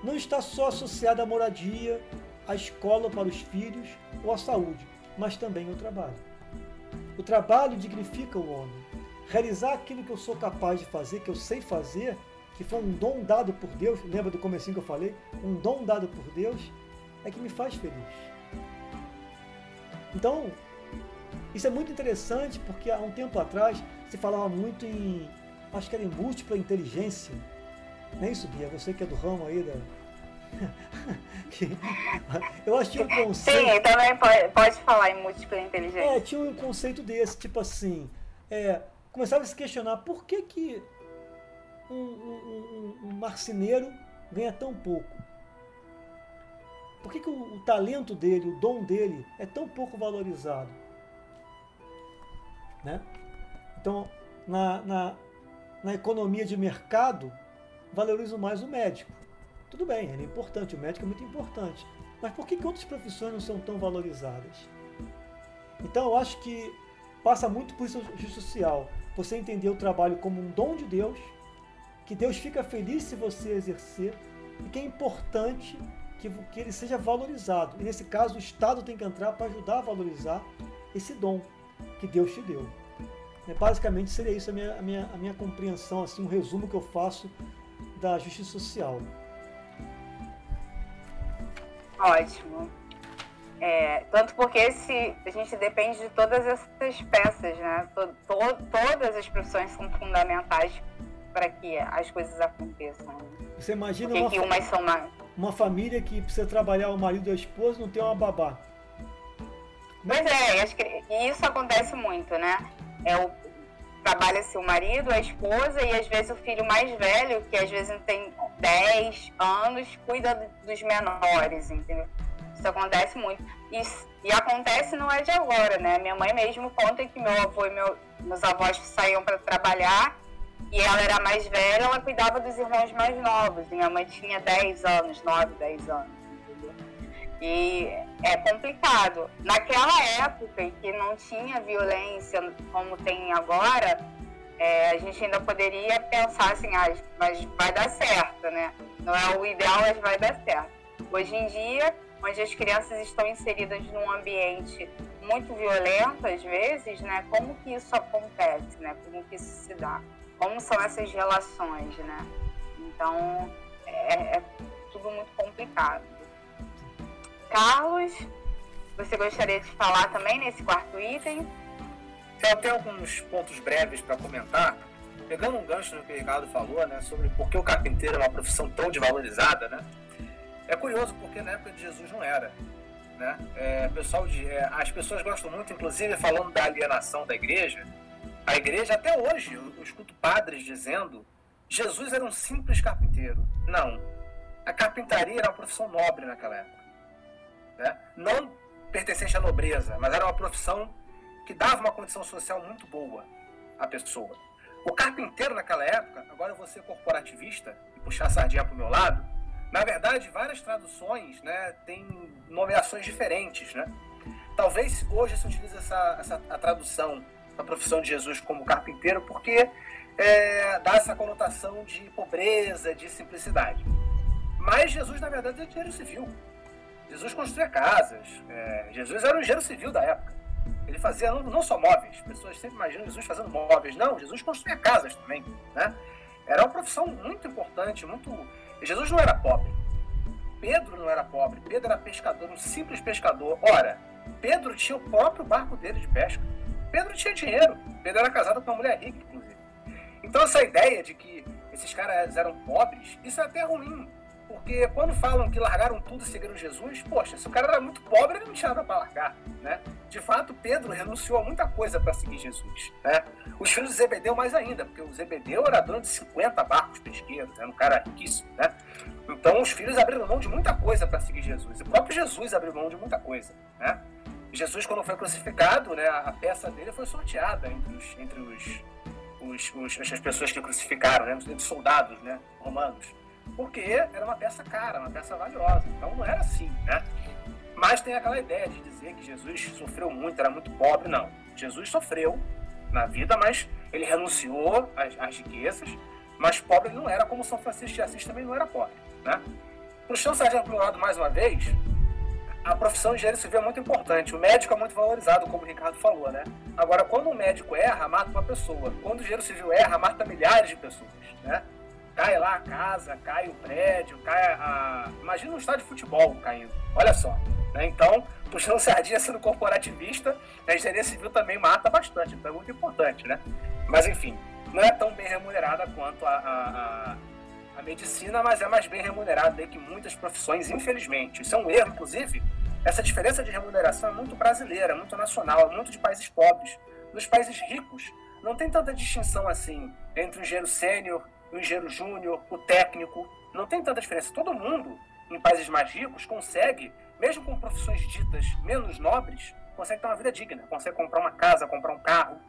não está só associada à moradia, à escola para os filhos ou à saúde, mas também ao trabalho. O trabalho dignifica o homem. Realizar aquilo que eu sou capaz de fazer, que eu sei fazer, que foi um dom dado por Deus, lembra do comecinho que eu falei? Um dom dado por Deus, é que me faz feliz. Então, isso é muito interessante porque há um tempo atrás se falava muito em, acho que era em múltipla inteligência. Não é isso, Bia? Você que é do ramo aí da. eu acho que tinha um conceito. Sim, também pode, pode falar em múltipla inteligência. É, tinha um conceito desse, tipo assim. É, começava a se questionar por que, que um, um, um, um marceneiro ganha tão pouco? Por que, que o, o, talento dele, o dom dele é tão pouco valorizado? Né? Então, na, na, na economia de mercado, valorizo mais o médico. Tudo bem, ele é importante, o médico é muito importante. Mas por que, que outras profissões não são tão valorizadas? Então, eu acho que passa muito por isso justiça social. Você entender o trabalho como um dom de Deus, que Deus fica feliz se você exercer, e que é importante que, que ele seja valorizado. E nesse caso, o Estado tem que entrar para ajudar a valorizar esse dom que Deus te deu. É, basicamente seria isso a minha, a minha, a minha compreensão, assim, um resumo que eu faço da justiça social. Ótimo. É, tanto porque a gente depende de todas essas peças, né? To, to, todas as profissões são fundamentais para que as coisas aconteçam. Você imagina uma, que umas são mais uma família que precisa trabalhar o marido e a esposa não tem uma babá. Pois é, acho que isso acontece muito, né? É o trabalha-se o marido, a esposa e às vezes o filho mais velho, que às vezes tem 10 anos, cuida dos menores, entendeu? Isso acontece muito. E, e acontece não é de agora, né? Minha mãe mesmo conta que meu avô e meu, meus avós saíam para trabalhar e ela era mais velha, ela cuidava dos irmãos mais novos. E minha mãe tinha 10 anos, 9, 10 anos. Entendeu? E é complicado. Naquela época em que não tinha violência como tem agora, é, a gente ainda poderia pensar assim, ah, mas vai dar certo, né? Não é o ideal, mas vai dar certo. Hoje em dia, onde as crianças estão inseridas num ambiente muito violento, às vezes, né? Como que isso acontece, né? Como que isso se dá? como são essas relações, né? Então, é, é tudo muito complicado. Carlos, você gostaria de falar também nesse quarto item? Tem até alguns pontos breves para comentar. Pegando um gancho no que o Ricardo falou, né, sobre por que o carpinteiro é uma profissão tão desvalorizada, né? É curioso porque na época de Jesus não era. Né? É, pessoal de, é, as pessoas gostam muito, inclusive falando da alienação da igreja, a igreja, até hoje, eu escuto padres dizendo: Jesus era um simples carpinteiro. Não. A carpintaria era uma profissão nobre naquela época. Né? Não pertencente à nobreza, mas era uma profissão que dava uma condição social muito boa à pessoa. O carpinteiro naquela época, agora eu ser corporativista e puxar a sardinha para o meu lado, na verdade, várias traduções né, têm nomeações diferentes. Né? Talvez hoje se utilize essa, essa a tradução a profissão de Jesus como carpinteiro, porque é, dá essa conotação de pobreza, de simplicidade. Mas Jesus, na verdade, é engenheiro civil. Jesus construía casas. É, Jesus era o engenheiro civil da época. Ele fazia não, não, só móveis. Pessoas sempre imaginam Jesus fazendo móveis. Não, Jesus construía casas também. Né? Era uma profissão muito importante, muito. Jesus não era pobre. Pedro não era pobre. Pedro era pescador, um simples pescador. Ora, Pedro tinha o próprio barco dele de pesca. Pedro tinha dinheiro. Pedro era casado com uma mulher rica, inclusive. Então essa ideia de que esses caras eram pobres, isso é até ruim. Porque quando falam que largaram tudo e seguiram Jesus, poxa, se o cara era muito pobre, ele não tinha nada para largar, né? De fato, Pedro renunciou a muita coisa para seguir Jesus, né? Os filhos de Zebedeu mais ainda, porque o Zebedeu era dono de 50 barcos pesqueiros, era um cara riquíssimo, né? Então os filhos abriram mão de muita coisa para seguir Jesus. O próprio Jesus abriu mão de muita coisa, né? Jesus, quando foi crucificado, né, a peça dele foi sorteada entre os, entre os, os, os as pessoas que crucificaram, né, entre os soldados né, romanos porque era uma peça cara, uma peça valiosa. Então não era assim, né? Mas tem aquela ideia de dizer que Jesus sofreu muito, era muito pobre. Não. Jesus sofreu na vida, mas ele renunciou às, às riquezas, mas pobre ele não era, como São Francisco de Assis também não era pobre. Né? Puxando o sargento para o lado mais uma vez, a profissão de engenheiro civil é muito importante. O médico é muito valorizado, como o Ricardo falou, né? Agora, quando um médico erra, mata uma pessoa. Quando o engenheiro civil erra, mata milhares de pessoas, né? Cai lá a casa, cai o prédio, cai a. Imagina um estádio de futebol caindo. Olha só. Né? Então, puxando sardinha sendo corporativista, a engenharia civil também mata bastante, então é muito importante, né? Mas enfim, não é tão bem remunerada quanto a, a, a, a medicina, mas é mais bem remunerada do que muitas profissões, infelizmente. Isso é um erro, inclusive. Essa diferença de remuneração é muito brasileira, muito nacional, muito de países pobres. Nos países ricos, não tem tanta distinção assim entre o engenheiro sênior o engenheiro júnior, o técnico. Não tem tanta diferença. Todo mundo, em países mais ricos, consegue, mesmo com profissões ditas menos nobres, consegue ter uma vida digna, consegue comprar uma casa, comprar um carro.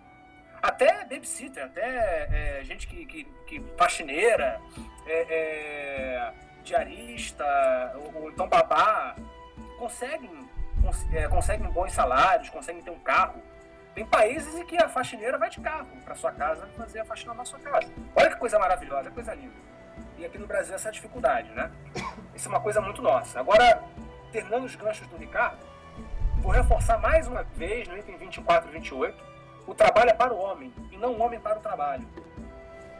Até babysitter, até é, gente que, que, que faxineira, é, é, diarista, ou, ou, então babá, conseguem, cons, é, conseguem bons salários, conseguem ter um carro. Tem países em que a faxineira vai de carro para sua casa fazer a faxina na sua casa. Olha que coisa maravilhosa, coisa linda. E aqui no Brasil essa dificuldade, né? Isso é uma coisa muito nossa. Agora, terminando os ganchos do Ricardo, vou reforçar mais uma vez no item 24 e 28, o trabalho é para o homem e não o homem para o trabalho.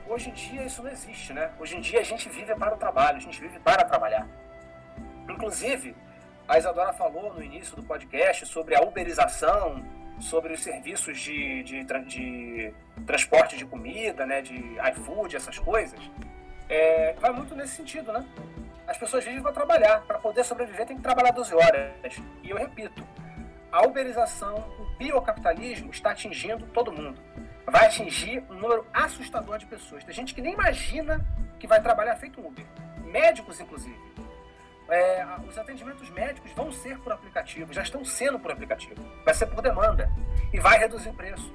Hoje em dia isso não existe, né? Hoje em dia a gente vive para o trabalho, a gente vive para trabalhar. Inclusive, a Isadora falou no início do podcast sobre a uberização sobre os serviços de, de, de transporte de comida, né, de iFood, essas coisas, é, vai muito nesse sentido, né? As pessoas vivem para trabalhar, para poder sobreviver tem que trabalhar 12 horas. E eu repito, a uberização, o biocapitalismo está atingindo todo mundo. Vai atingir um número assustador de pessoas. Tem gente que nem imagina que vai trabalhar feito Uber. Médicos, inclusive é, os atendimentos médicos vão ser por aplicativo, já estão sendo por aplicativo. Vai ser por demanda e vai reduzir o preço.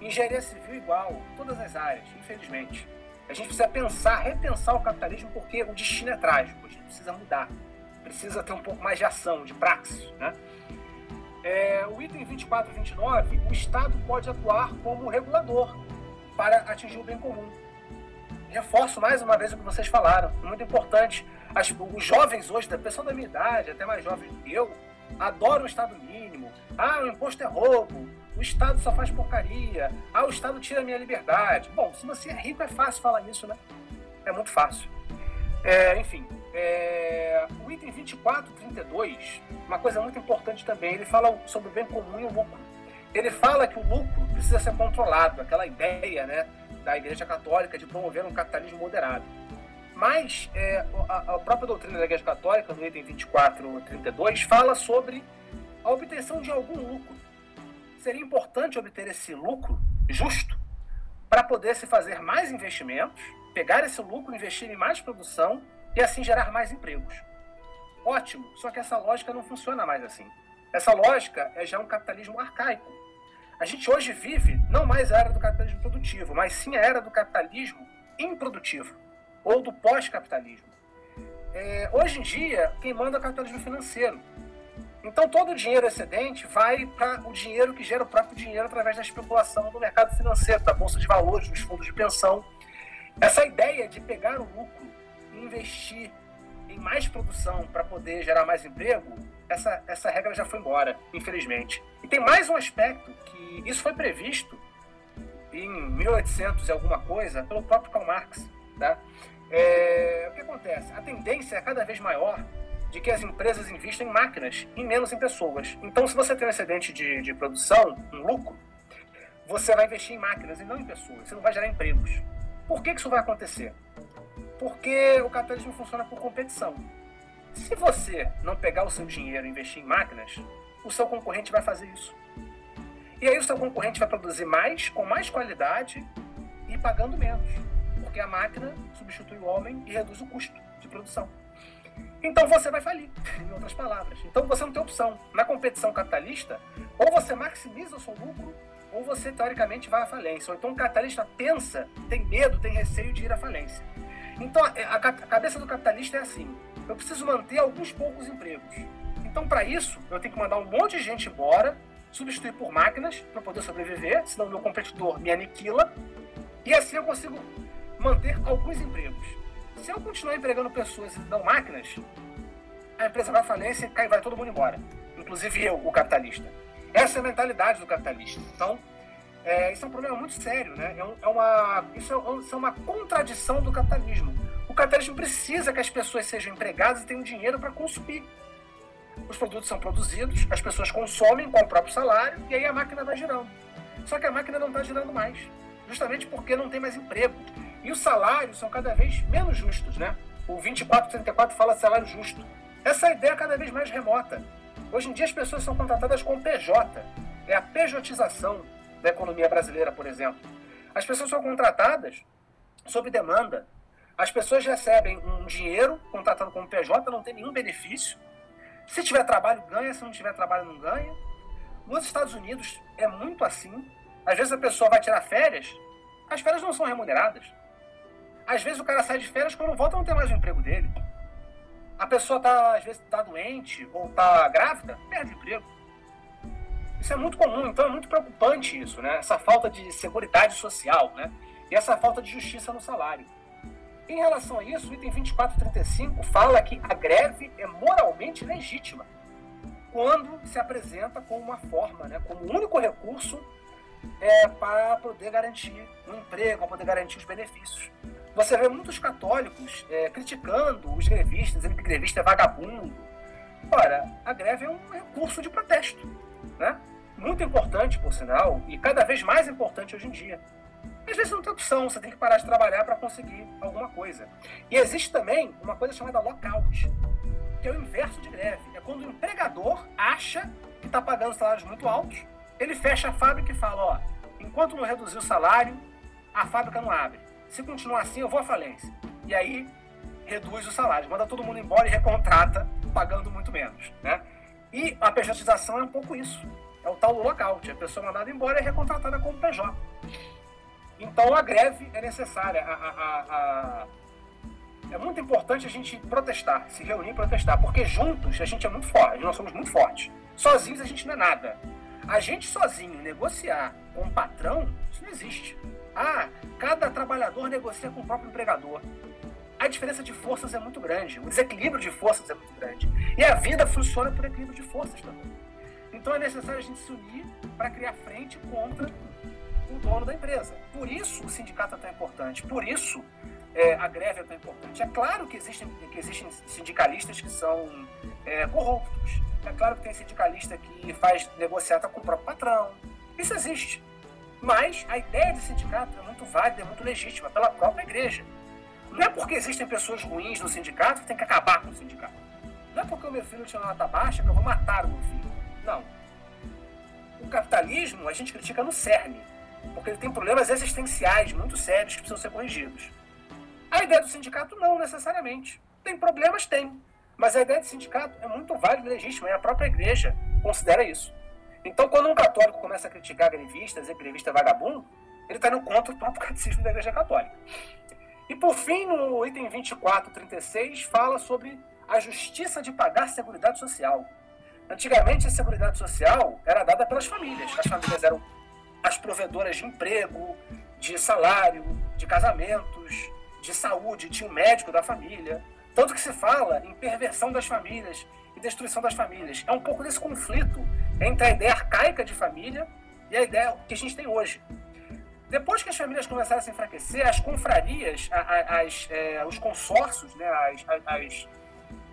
Engenharia civil igual, todas as áreas, infelizmente. A gente precisa pensar, repensar o capitalismo porque o destino é trágico. A gente precisa mudar. Precisa ter um pouco mais de ação, de praxis. Né? É, o item 24 e 29, o Estado pode atuar como regulador para atingir o bem comum. Reforço mais uma vez o que vocês falaram, muito importante as, os jovens hoje, da pessoa da minha idade, até mais jovens do que eu, adoram o Estado mínimo. Ah, o imposto é roubo. O Estado só faz porcaria. Ah, o Estado tira a minha liberdade. Bom, se você é rico, é fácil falar isso, né? É muito fácil. É, enfim, é, o item 2432, uma coisa muito importante também, ele fala sobre o bem comum e o lucro. Ele fala que o lucro precisa ser controlado, aquela ideia né, da Igreja Católica de promover um capitalismo moderado. Mas é, a, a, própria doutrina da Igreja Católica, no item 24, 32, fala sobre a obtenção de algum lucro. Seria importante obter esse lucro justo para poder se fazer mais investimentos, pegar esse lucro, investir em mais produção e assim gerar mais empregos. Ótimo, só que essa lógica não funciona mais assim. Essa lógica é já um capitalismo arcaico. A gente hoje vive não mais a era do capitalismo produtivo, mas sim a era do capitalismo improdutivo ou do pós-capitalismo. É, hoje em dia, quem manda é o capitalismo financeiro. Então, todo o dinheiro excedente vai para o dinheiro que gera o próprio dinheiro através da especulação do mercado financeiro, da bolsa de valores, dos fundos de pensão. Essa ideia de pegar o lucro e investir em mais produção para poder gerar mais emprego, essa, essa regra já foi embora, infelizmente. E tem mais um aspecto que isso foi previsto em 1800 e alguma coisa pelo próprio Karl Marx. Tá? É, o que acontece? A tendência é cada vez maior de que as empresas investem em máquinas e menos em pessoas. Então, se você tem um excedente de, de produção, um lucro, você vai investir em máquinas e não em pessoas. Você não vai gerar empregos. Por que, que isso vai acontecer? Porque o capitalismo funciona por competição. Se você não pegar o seu dinheiro e investir em máquinas, o seu concorrente vai fazer isso. E aí o seu concorrente vai produzir mais, com mais qualidade e pagando menos. Porque a máquina substitui o homem e reduz o custo de produção. Então você vai falir, em outras palavras. Então você não tem opção. Na competição capitalista, ou você maximiza o seu lucro, ou você teoricamente vai à falência. Ou então o capitalista pensa, tem medo, tem receio de ir à falência. Então a, a cabeça do capitalista é assim: eu preciso manter alguns poucos empregos. Então, para isso, eu tenho que mandar um monte de gente embora, substituir por máquinas para poder sobreviver, senão meu competidor me aniquila. E assim eu consigo manter alguns empregos. Se eu continuar empregando pessoas e não máquinas, a empresa vai à falência e vai todo mundo embora. Inclusive eu, o capitalista. Essa é a mentalidade do capitalista. Então, é, isso é um problema muito sério, né? É, um, é uma, isso, é, isso é uma contradição do capitalismo. O capitalismo precisa que as pessoas sejam empregadas e tenham dinheiro para consumir os produtos são produzidos, as pessoas consomem com o próprio salário e aí a máquina vai girando. Só que a máquina não está girando mais, justamente porque não tem mais emprego. E os salários são cada vez menos justos, né? O 2434 fala salário justo. Essa ideia é cada vez mais remota. Hoje em dia as pessoas são contratadas com PJ. É a pejotização da economia brasileira, por exemplo. As pessoas são contratadas sob demanda. As pessoas recebem um dinheiro contratado como PJ, não tem nenhum benefício se tiver trabalho, ganha. Se não tiver trabalho, não ganha. Nos Estados Unidos é muito assim. Às vezes a pessoa vai tirar férias, as férias não são remuneradas. Às vezes o cara sai de férias, quando volta não tem mais o emprego dele. A pessoa tá, às vezes está doente ou está grávida, perde emprego. Isso é muito comum, então é muito preocupante isso, né? Essa falta de segurança social, né? E essa falta de justiça no salário. Em relação a isso, o item 2435 fala que a greve é moralmente legítima quando se apresenta como uma forma, né, como o único recurso é, para poder garantir um emprego, para poder garantir os benefícios. Você vê muitos católicos é, criticando os grevistas, dizendo que grevista é vagabundo. Ora, a greve é um recurso de protesto, né? muito importante, por sinal, e cada vez mais importante hoje em dia. Às vezes não tem opção, você tem que parar de trabalhar para conseguir alguma coisa. E existe também uma coisa chamada lockout, que é o inverso de greve. É quando o empregador acha que está pagando salários muito altos, ele fecha a fábrica e fala: ó, enquanto não reduzir o salário, a fábrica não abre. Se continuar assim, eu vou à falência. E aí reduz o salário, manda todo mundo embora e recontrata, pagando muito menos. Né? E a pejotização é um pouco isso. É o tal do lockout. A pessoa mandada embora é recontratada como PJ. Então a greve é necessária. A, a, a, é muito importante a gente protestar, se reunir e protestar, porque juntos a gente é muito forte, nós somos muito fortes. Sozinhos a gente não é nada. A gente sozinho negociar com o patrão, isso não existe. Ah, cada trabalhador negocia com o próprio empregador. A diferença de forças é muito grande, o desequilíbrio de forças é muito grande. E a vida funciona por equilíbrio de forças também. Então é necessário a gente se unir para criar frente contra o dono da empresa. Por isso o sindicato é tão importante, por isso é, a greve é tão importante. É claro que existem, que existem sindicalistas que são é, corruptos. É claro que tem sindicalista que faz negociata com o próprio patrão. Isso existe. Mas a ideia de sindicato é muito válida, é muito legítima pela própria igreja. Não é porque existem pessoas ruins no sindicato que tem que acabar com o sindicato. Não é porque o meu filho tirou nota baixa que eu vou matar o meu filho. Não. O capitalismo a gente critica no cerne porque ele tem problemas existenciais muito sérios que precisam ser corrigidos. A ideia do sindicato não necessariamente. Tem problemas? Tem. Mas a ideia de sindicato é muito válida e legítima, e a própria igreja considera isso. Então, quando um católico começa a criticar grevistas, dizer grevista é vagabundo, ele está indo contra o próprio catecismo da igreja católica. E por fim, no item 2436, fala sobre a justiça de pagar seguridade social. Antigamente, a seguridade social era dada pelas famílias. As famílias eram as provedoras de emprego, de salário, de casamentos, de saúde, tinha um médico da família. Tanto que se fala em perversão das famílias e destruição das famílias. É um pouco desse conflito entre a ideia arcaica de família e a ideia que a gente tem hoje. Depois que as famílias começaram a se enfraquecer, as confrarias, as, é, os consórcios, né, as, as,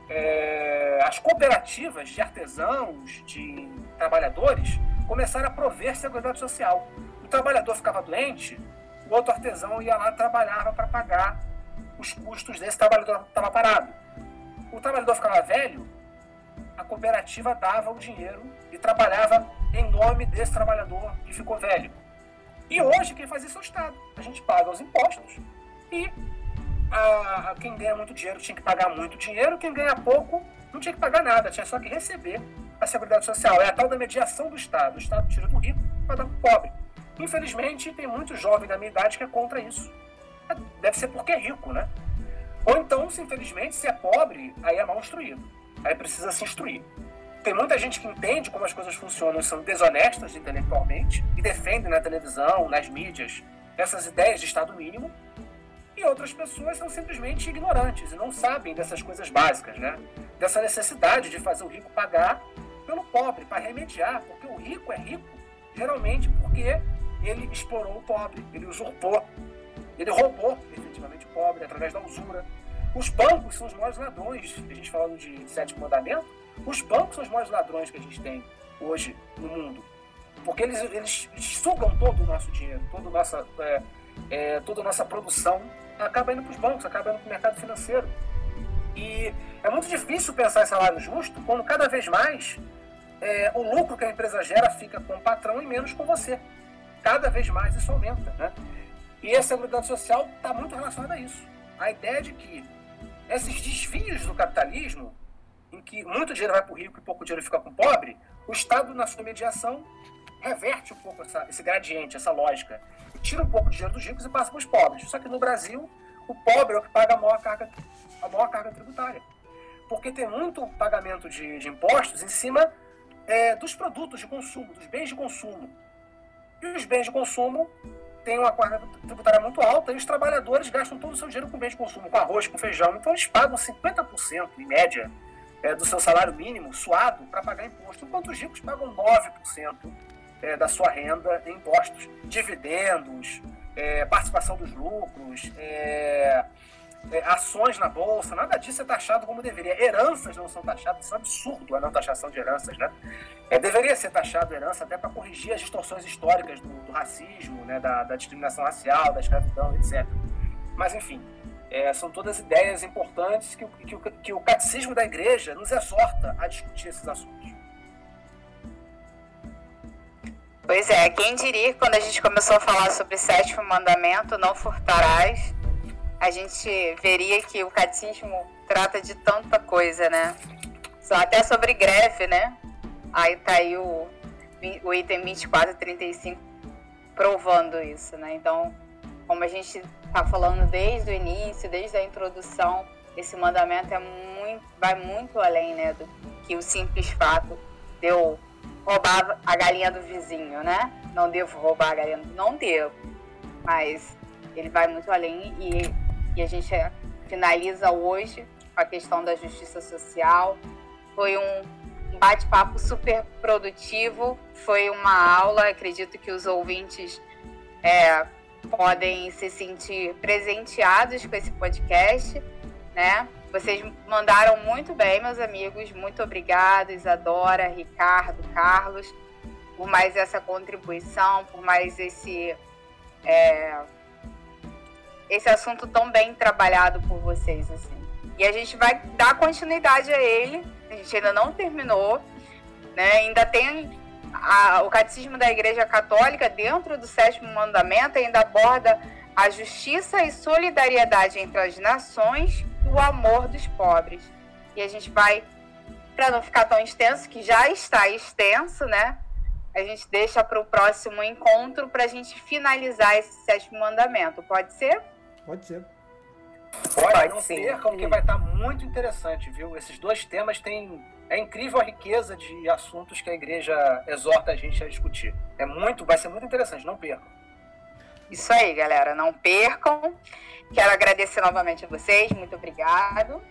é, as cooperativas de artesãos, de trabalhadores, começaram a prover seguridade social. O trabalhador ficava doente, o outro artesão ia lá trabalhava para pagar os custos desse trabalhador que estava parado. O trabalhador ficava velho, a cooperativa dava o dinheiro e trabalhava em nome desse trabalhador que ficou velho. E hoje quem faz isso é o Estado. A gente paga os impostos e a, a, quem ganha muito dinheiro tinha que pagar muito dinheiro, quem ganha pouco não tinha que pagar nada, tinha só que receber a Seguridade Social. É a tal da mediação do Estado. O Estado tira do rico para dar para o pobre. Infelizmente, tem muito jovem da minha idade que é contra isso. Deve ser porque é rico, né? Ou então, se infelizmente, se é pobre, aí é mal instruído. Aí precisa se instruir. Tem muita gente que entende como as coisas funcionam são desonestas intelectualmente e defendem na televisão, nas mídias, essas ideias de Estado mínimo. E outras pessoas são simplesmente ignorantes e não sabem dessas coisas básicas, né? Dessa necessidade de fazer o rico pagar pelo pobre, para remediar, porque o rico é rico geralmente porque ele explorou o pobre, ele usurpou, ele roubou efetivamente o pobre através da usura. Os bancos são os maiores ladrões, a gente falando de sétimo mandamento, os bancos são os maiores ladrões que a gente tem hoje no mundo. Porque eles, eles sugam todo o nosso dinheiro, toda a nossa, é, é, toda a nossa produção acaba indo para os bancos, acaba indo para o mercado financeiro. E é muito difícil pensar em salário justo quando cada vez mais é, o lucro que a empresa gera fica com o patrão e menos com você. Cada vez mais isso aumenta. Né? E a Seguridade Social está muito relacionada a isso. A ideia de que esses desvios do capitalismo, em que muito dinheiro vai para o rico e pouco dinheiro fica com o pobre, o Estado, na sua mediação, reverte um pouco essa, esse gradiente, essa lógica. Tira um pouco de dinheiro dos ricos e passa para os pobres. Só que no Brasil, o pobre é o que paga a maior carga, a maior carga tributária. Porque tem muito pagamento de, de impostos em cima é, dos produtos de consumo, dos bens de consumo. E os bens de consumo têm uma carga tributária muito alta e os trabalhadores gastam todo o seu dinheiro com bens de consumo, com arroz, com feijão. Então eles pagam 50% em média é, do seu salário mínimo suado para pagar imposto, enquanto os ricos pagam 9% é, da sua renda em impostos, dividendos, é, participação dos lucros, é, ações na bolsa, nada disso é taxado como deveria. Heranças não são taxadas, isso é um absurdo a não taxação de heranças, né? É, deveria ser taxado herança até para corrigir as distorções históricas do, do racismo, né, da, da, discriminação racial, da escravidão, etc. Mas, enfim, é, são todas ideias importantes que, que, que o catecismo da igreja nos exorta a discutir esses assuntos. Pois é, quem diria que quando a gente começou a falar sobre o sétimo mandamento, não furtarás, a gente veria que o catecismo trata de tanta coisa, né? Só até sobre greve, né? Aí tá aí o, o item 2435 provando isso, né? Então, como a gente tá falando desde o início, desde a introdução, esse mandamento é muito, vai muito além, né, do que o simples fato de eu roubar a galinha do vizinho, né? Não devo roubar a galinha, não devo. Mas ele vai muito além e e a gente finaliza hoje a questão da justiça social. Foi um bate-papo super produtivo, foi uma aula, acredito que os ouvintes é, podem se sentir presenteados com esse podcast, né? Vocês mandaram muito bem, meus amigos. Muito obrigado, Isadora, Ricardo, Carlos, por mais essa contribuição, por mais esse é, esse assunto tão bem trabalhado por vocês, assim. E a gente vai dar continuidade a ele. A gente ainda não terminou, né? Ainda tem a, o catecismo da Igreja Católica dentro do sétimo mandamento ainda aborda a justiça e solidariedade entre as nações e o amor dos pobres. E a gente vai, para não ficar tão extenso, que já está extenso, né? A gente deixa para o próximo encontro para a gente finalizar esse sétimo mandamento. Pode ser? Pode ser. Pode, Pode não sim. percam, que vai estar tá muito interessante, viu? Esses dois temas têm. É incrível a riqueza de assuntos que a igreja exorta a gente a discutir. É muito, vai ser muito interessante, não percam. Isso aí, galera, não percam. Quero agradecer novamente a vocês, muito obrigado.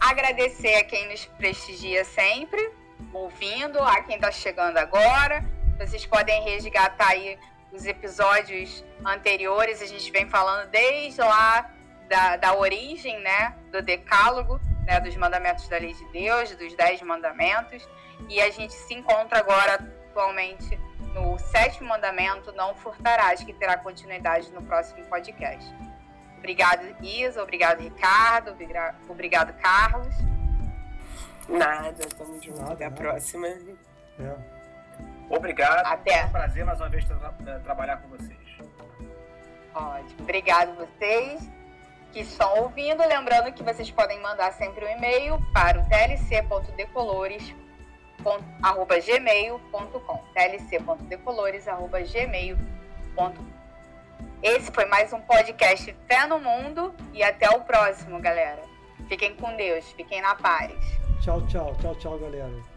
Agradecer a quem nos prestigia sempre, ouvindo, a quem está chegando agora. Vocês podem resgatar aí os episódios anteriores, a gente vem falando desde lá da, da origem, né, do decálogo, né, dos mandamentos da lei de Deus, dos dez mandamentos, e a gente se encontra agora atualmente no sétimo mandamento, não furtarás, que terá continuidade no próximo podcast. Obrigado, Isa. Obrigado, Ricardo. Obrigado, Carlos. Nada, tamo junto. Até a próxima. É. Obrigado. Até. É um prazer mais uma vez tra trabalhar com vocês. Ótimo. Obrigado vocês que estão ouvindo. Lembrando que vocês podem mandar sempre um e-mail para o tlc.decolores.gmail.com tlc.decolores.gmail.com Esse foi mais um podcast Fé no Mundo e até o próximo, galera. Fiquem com Deus, fiquem na paz. Tchau, tchau, tchau, tchau, galera.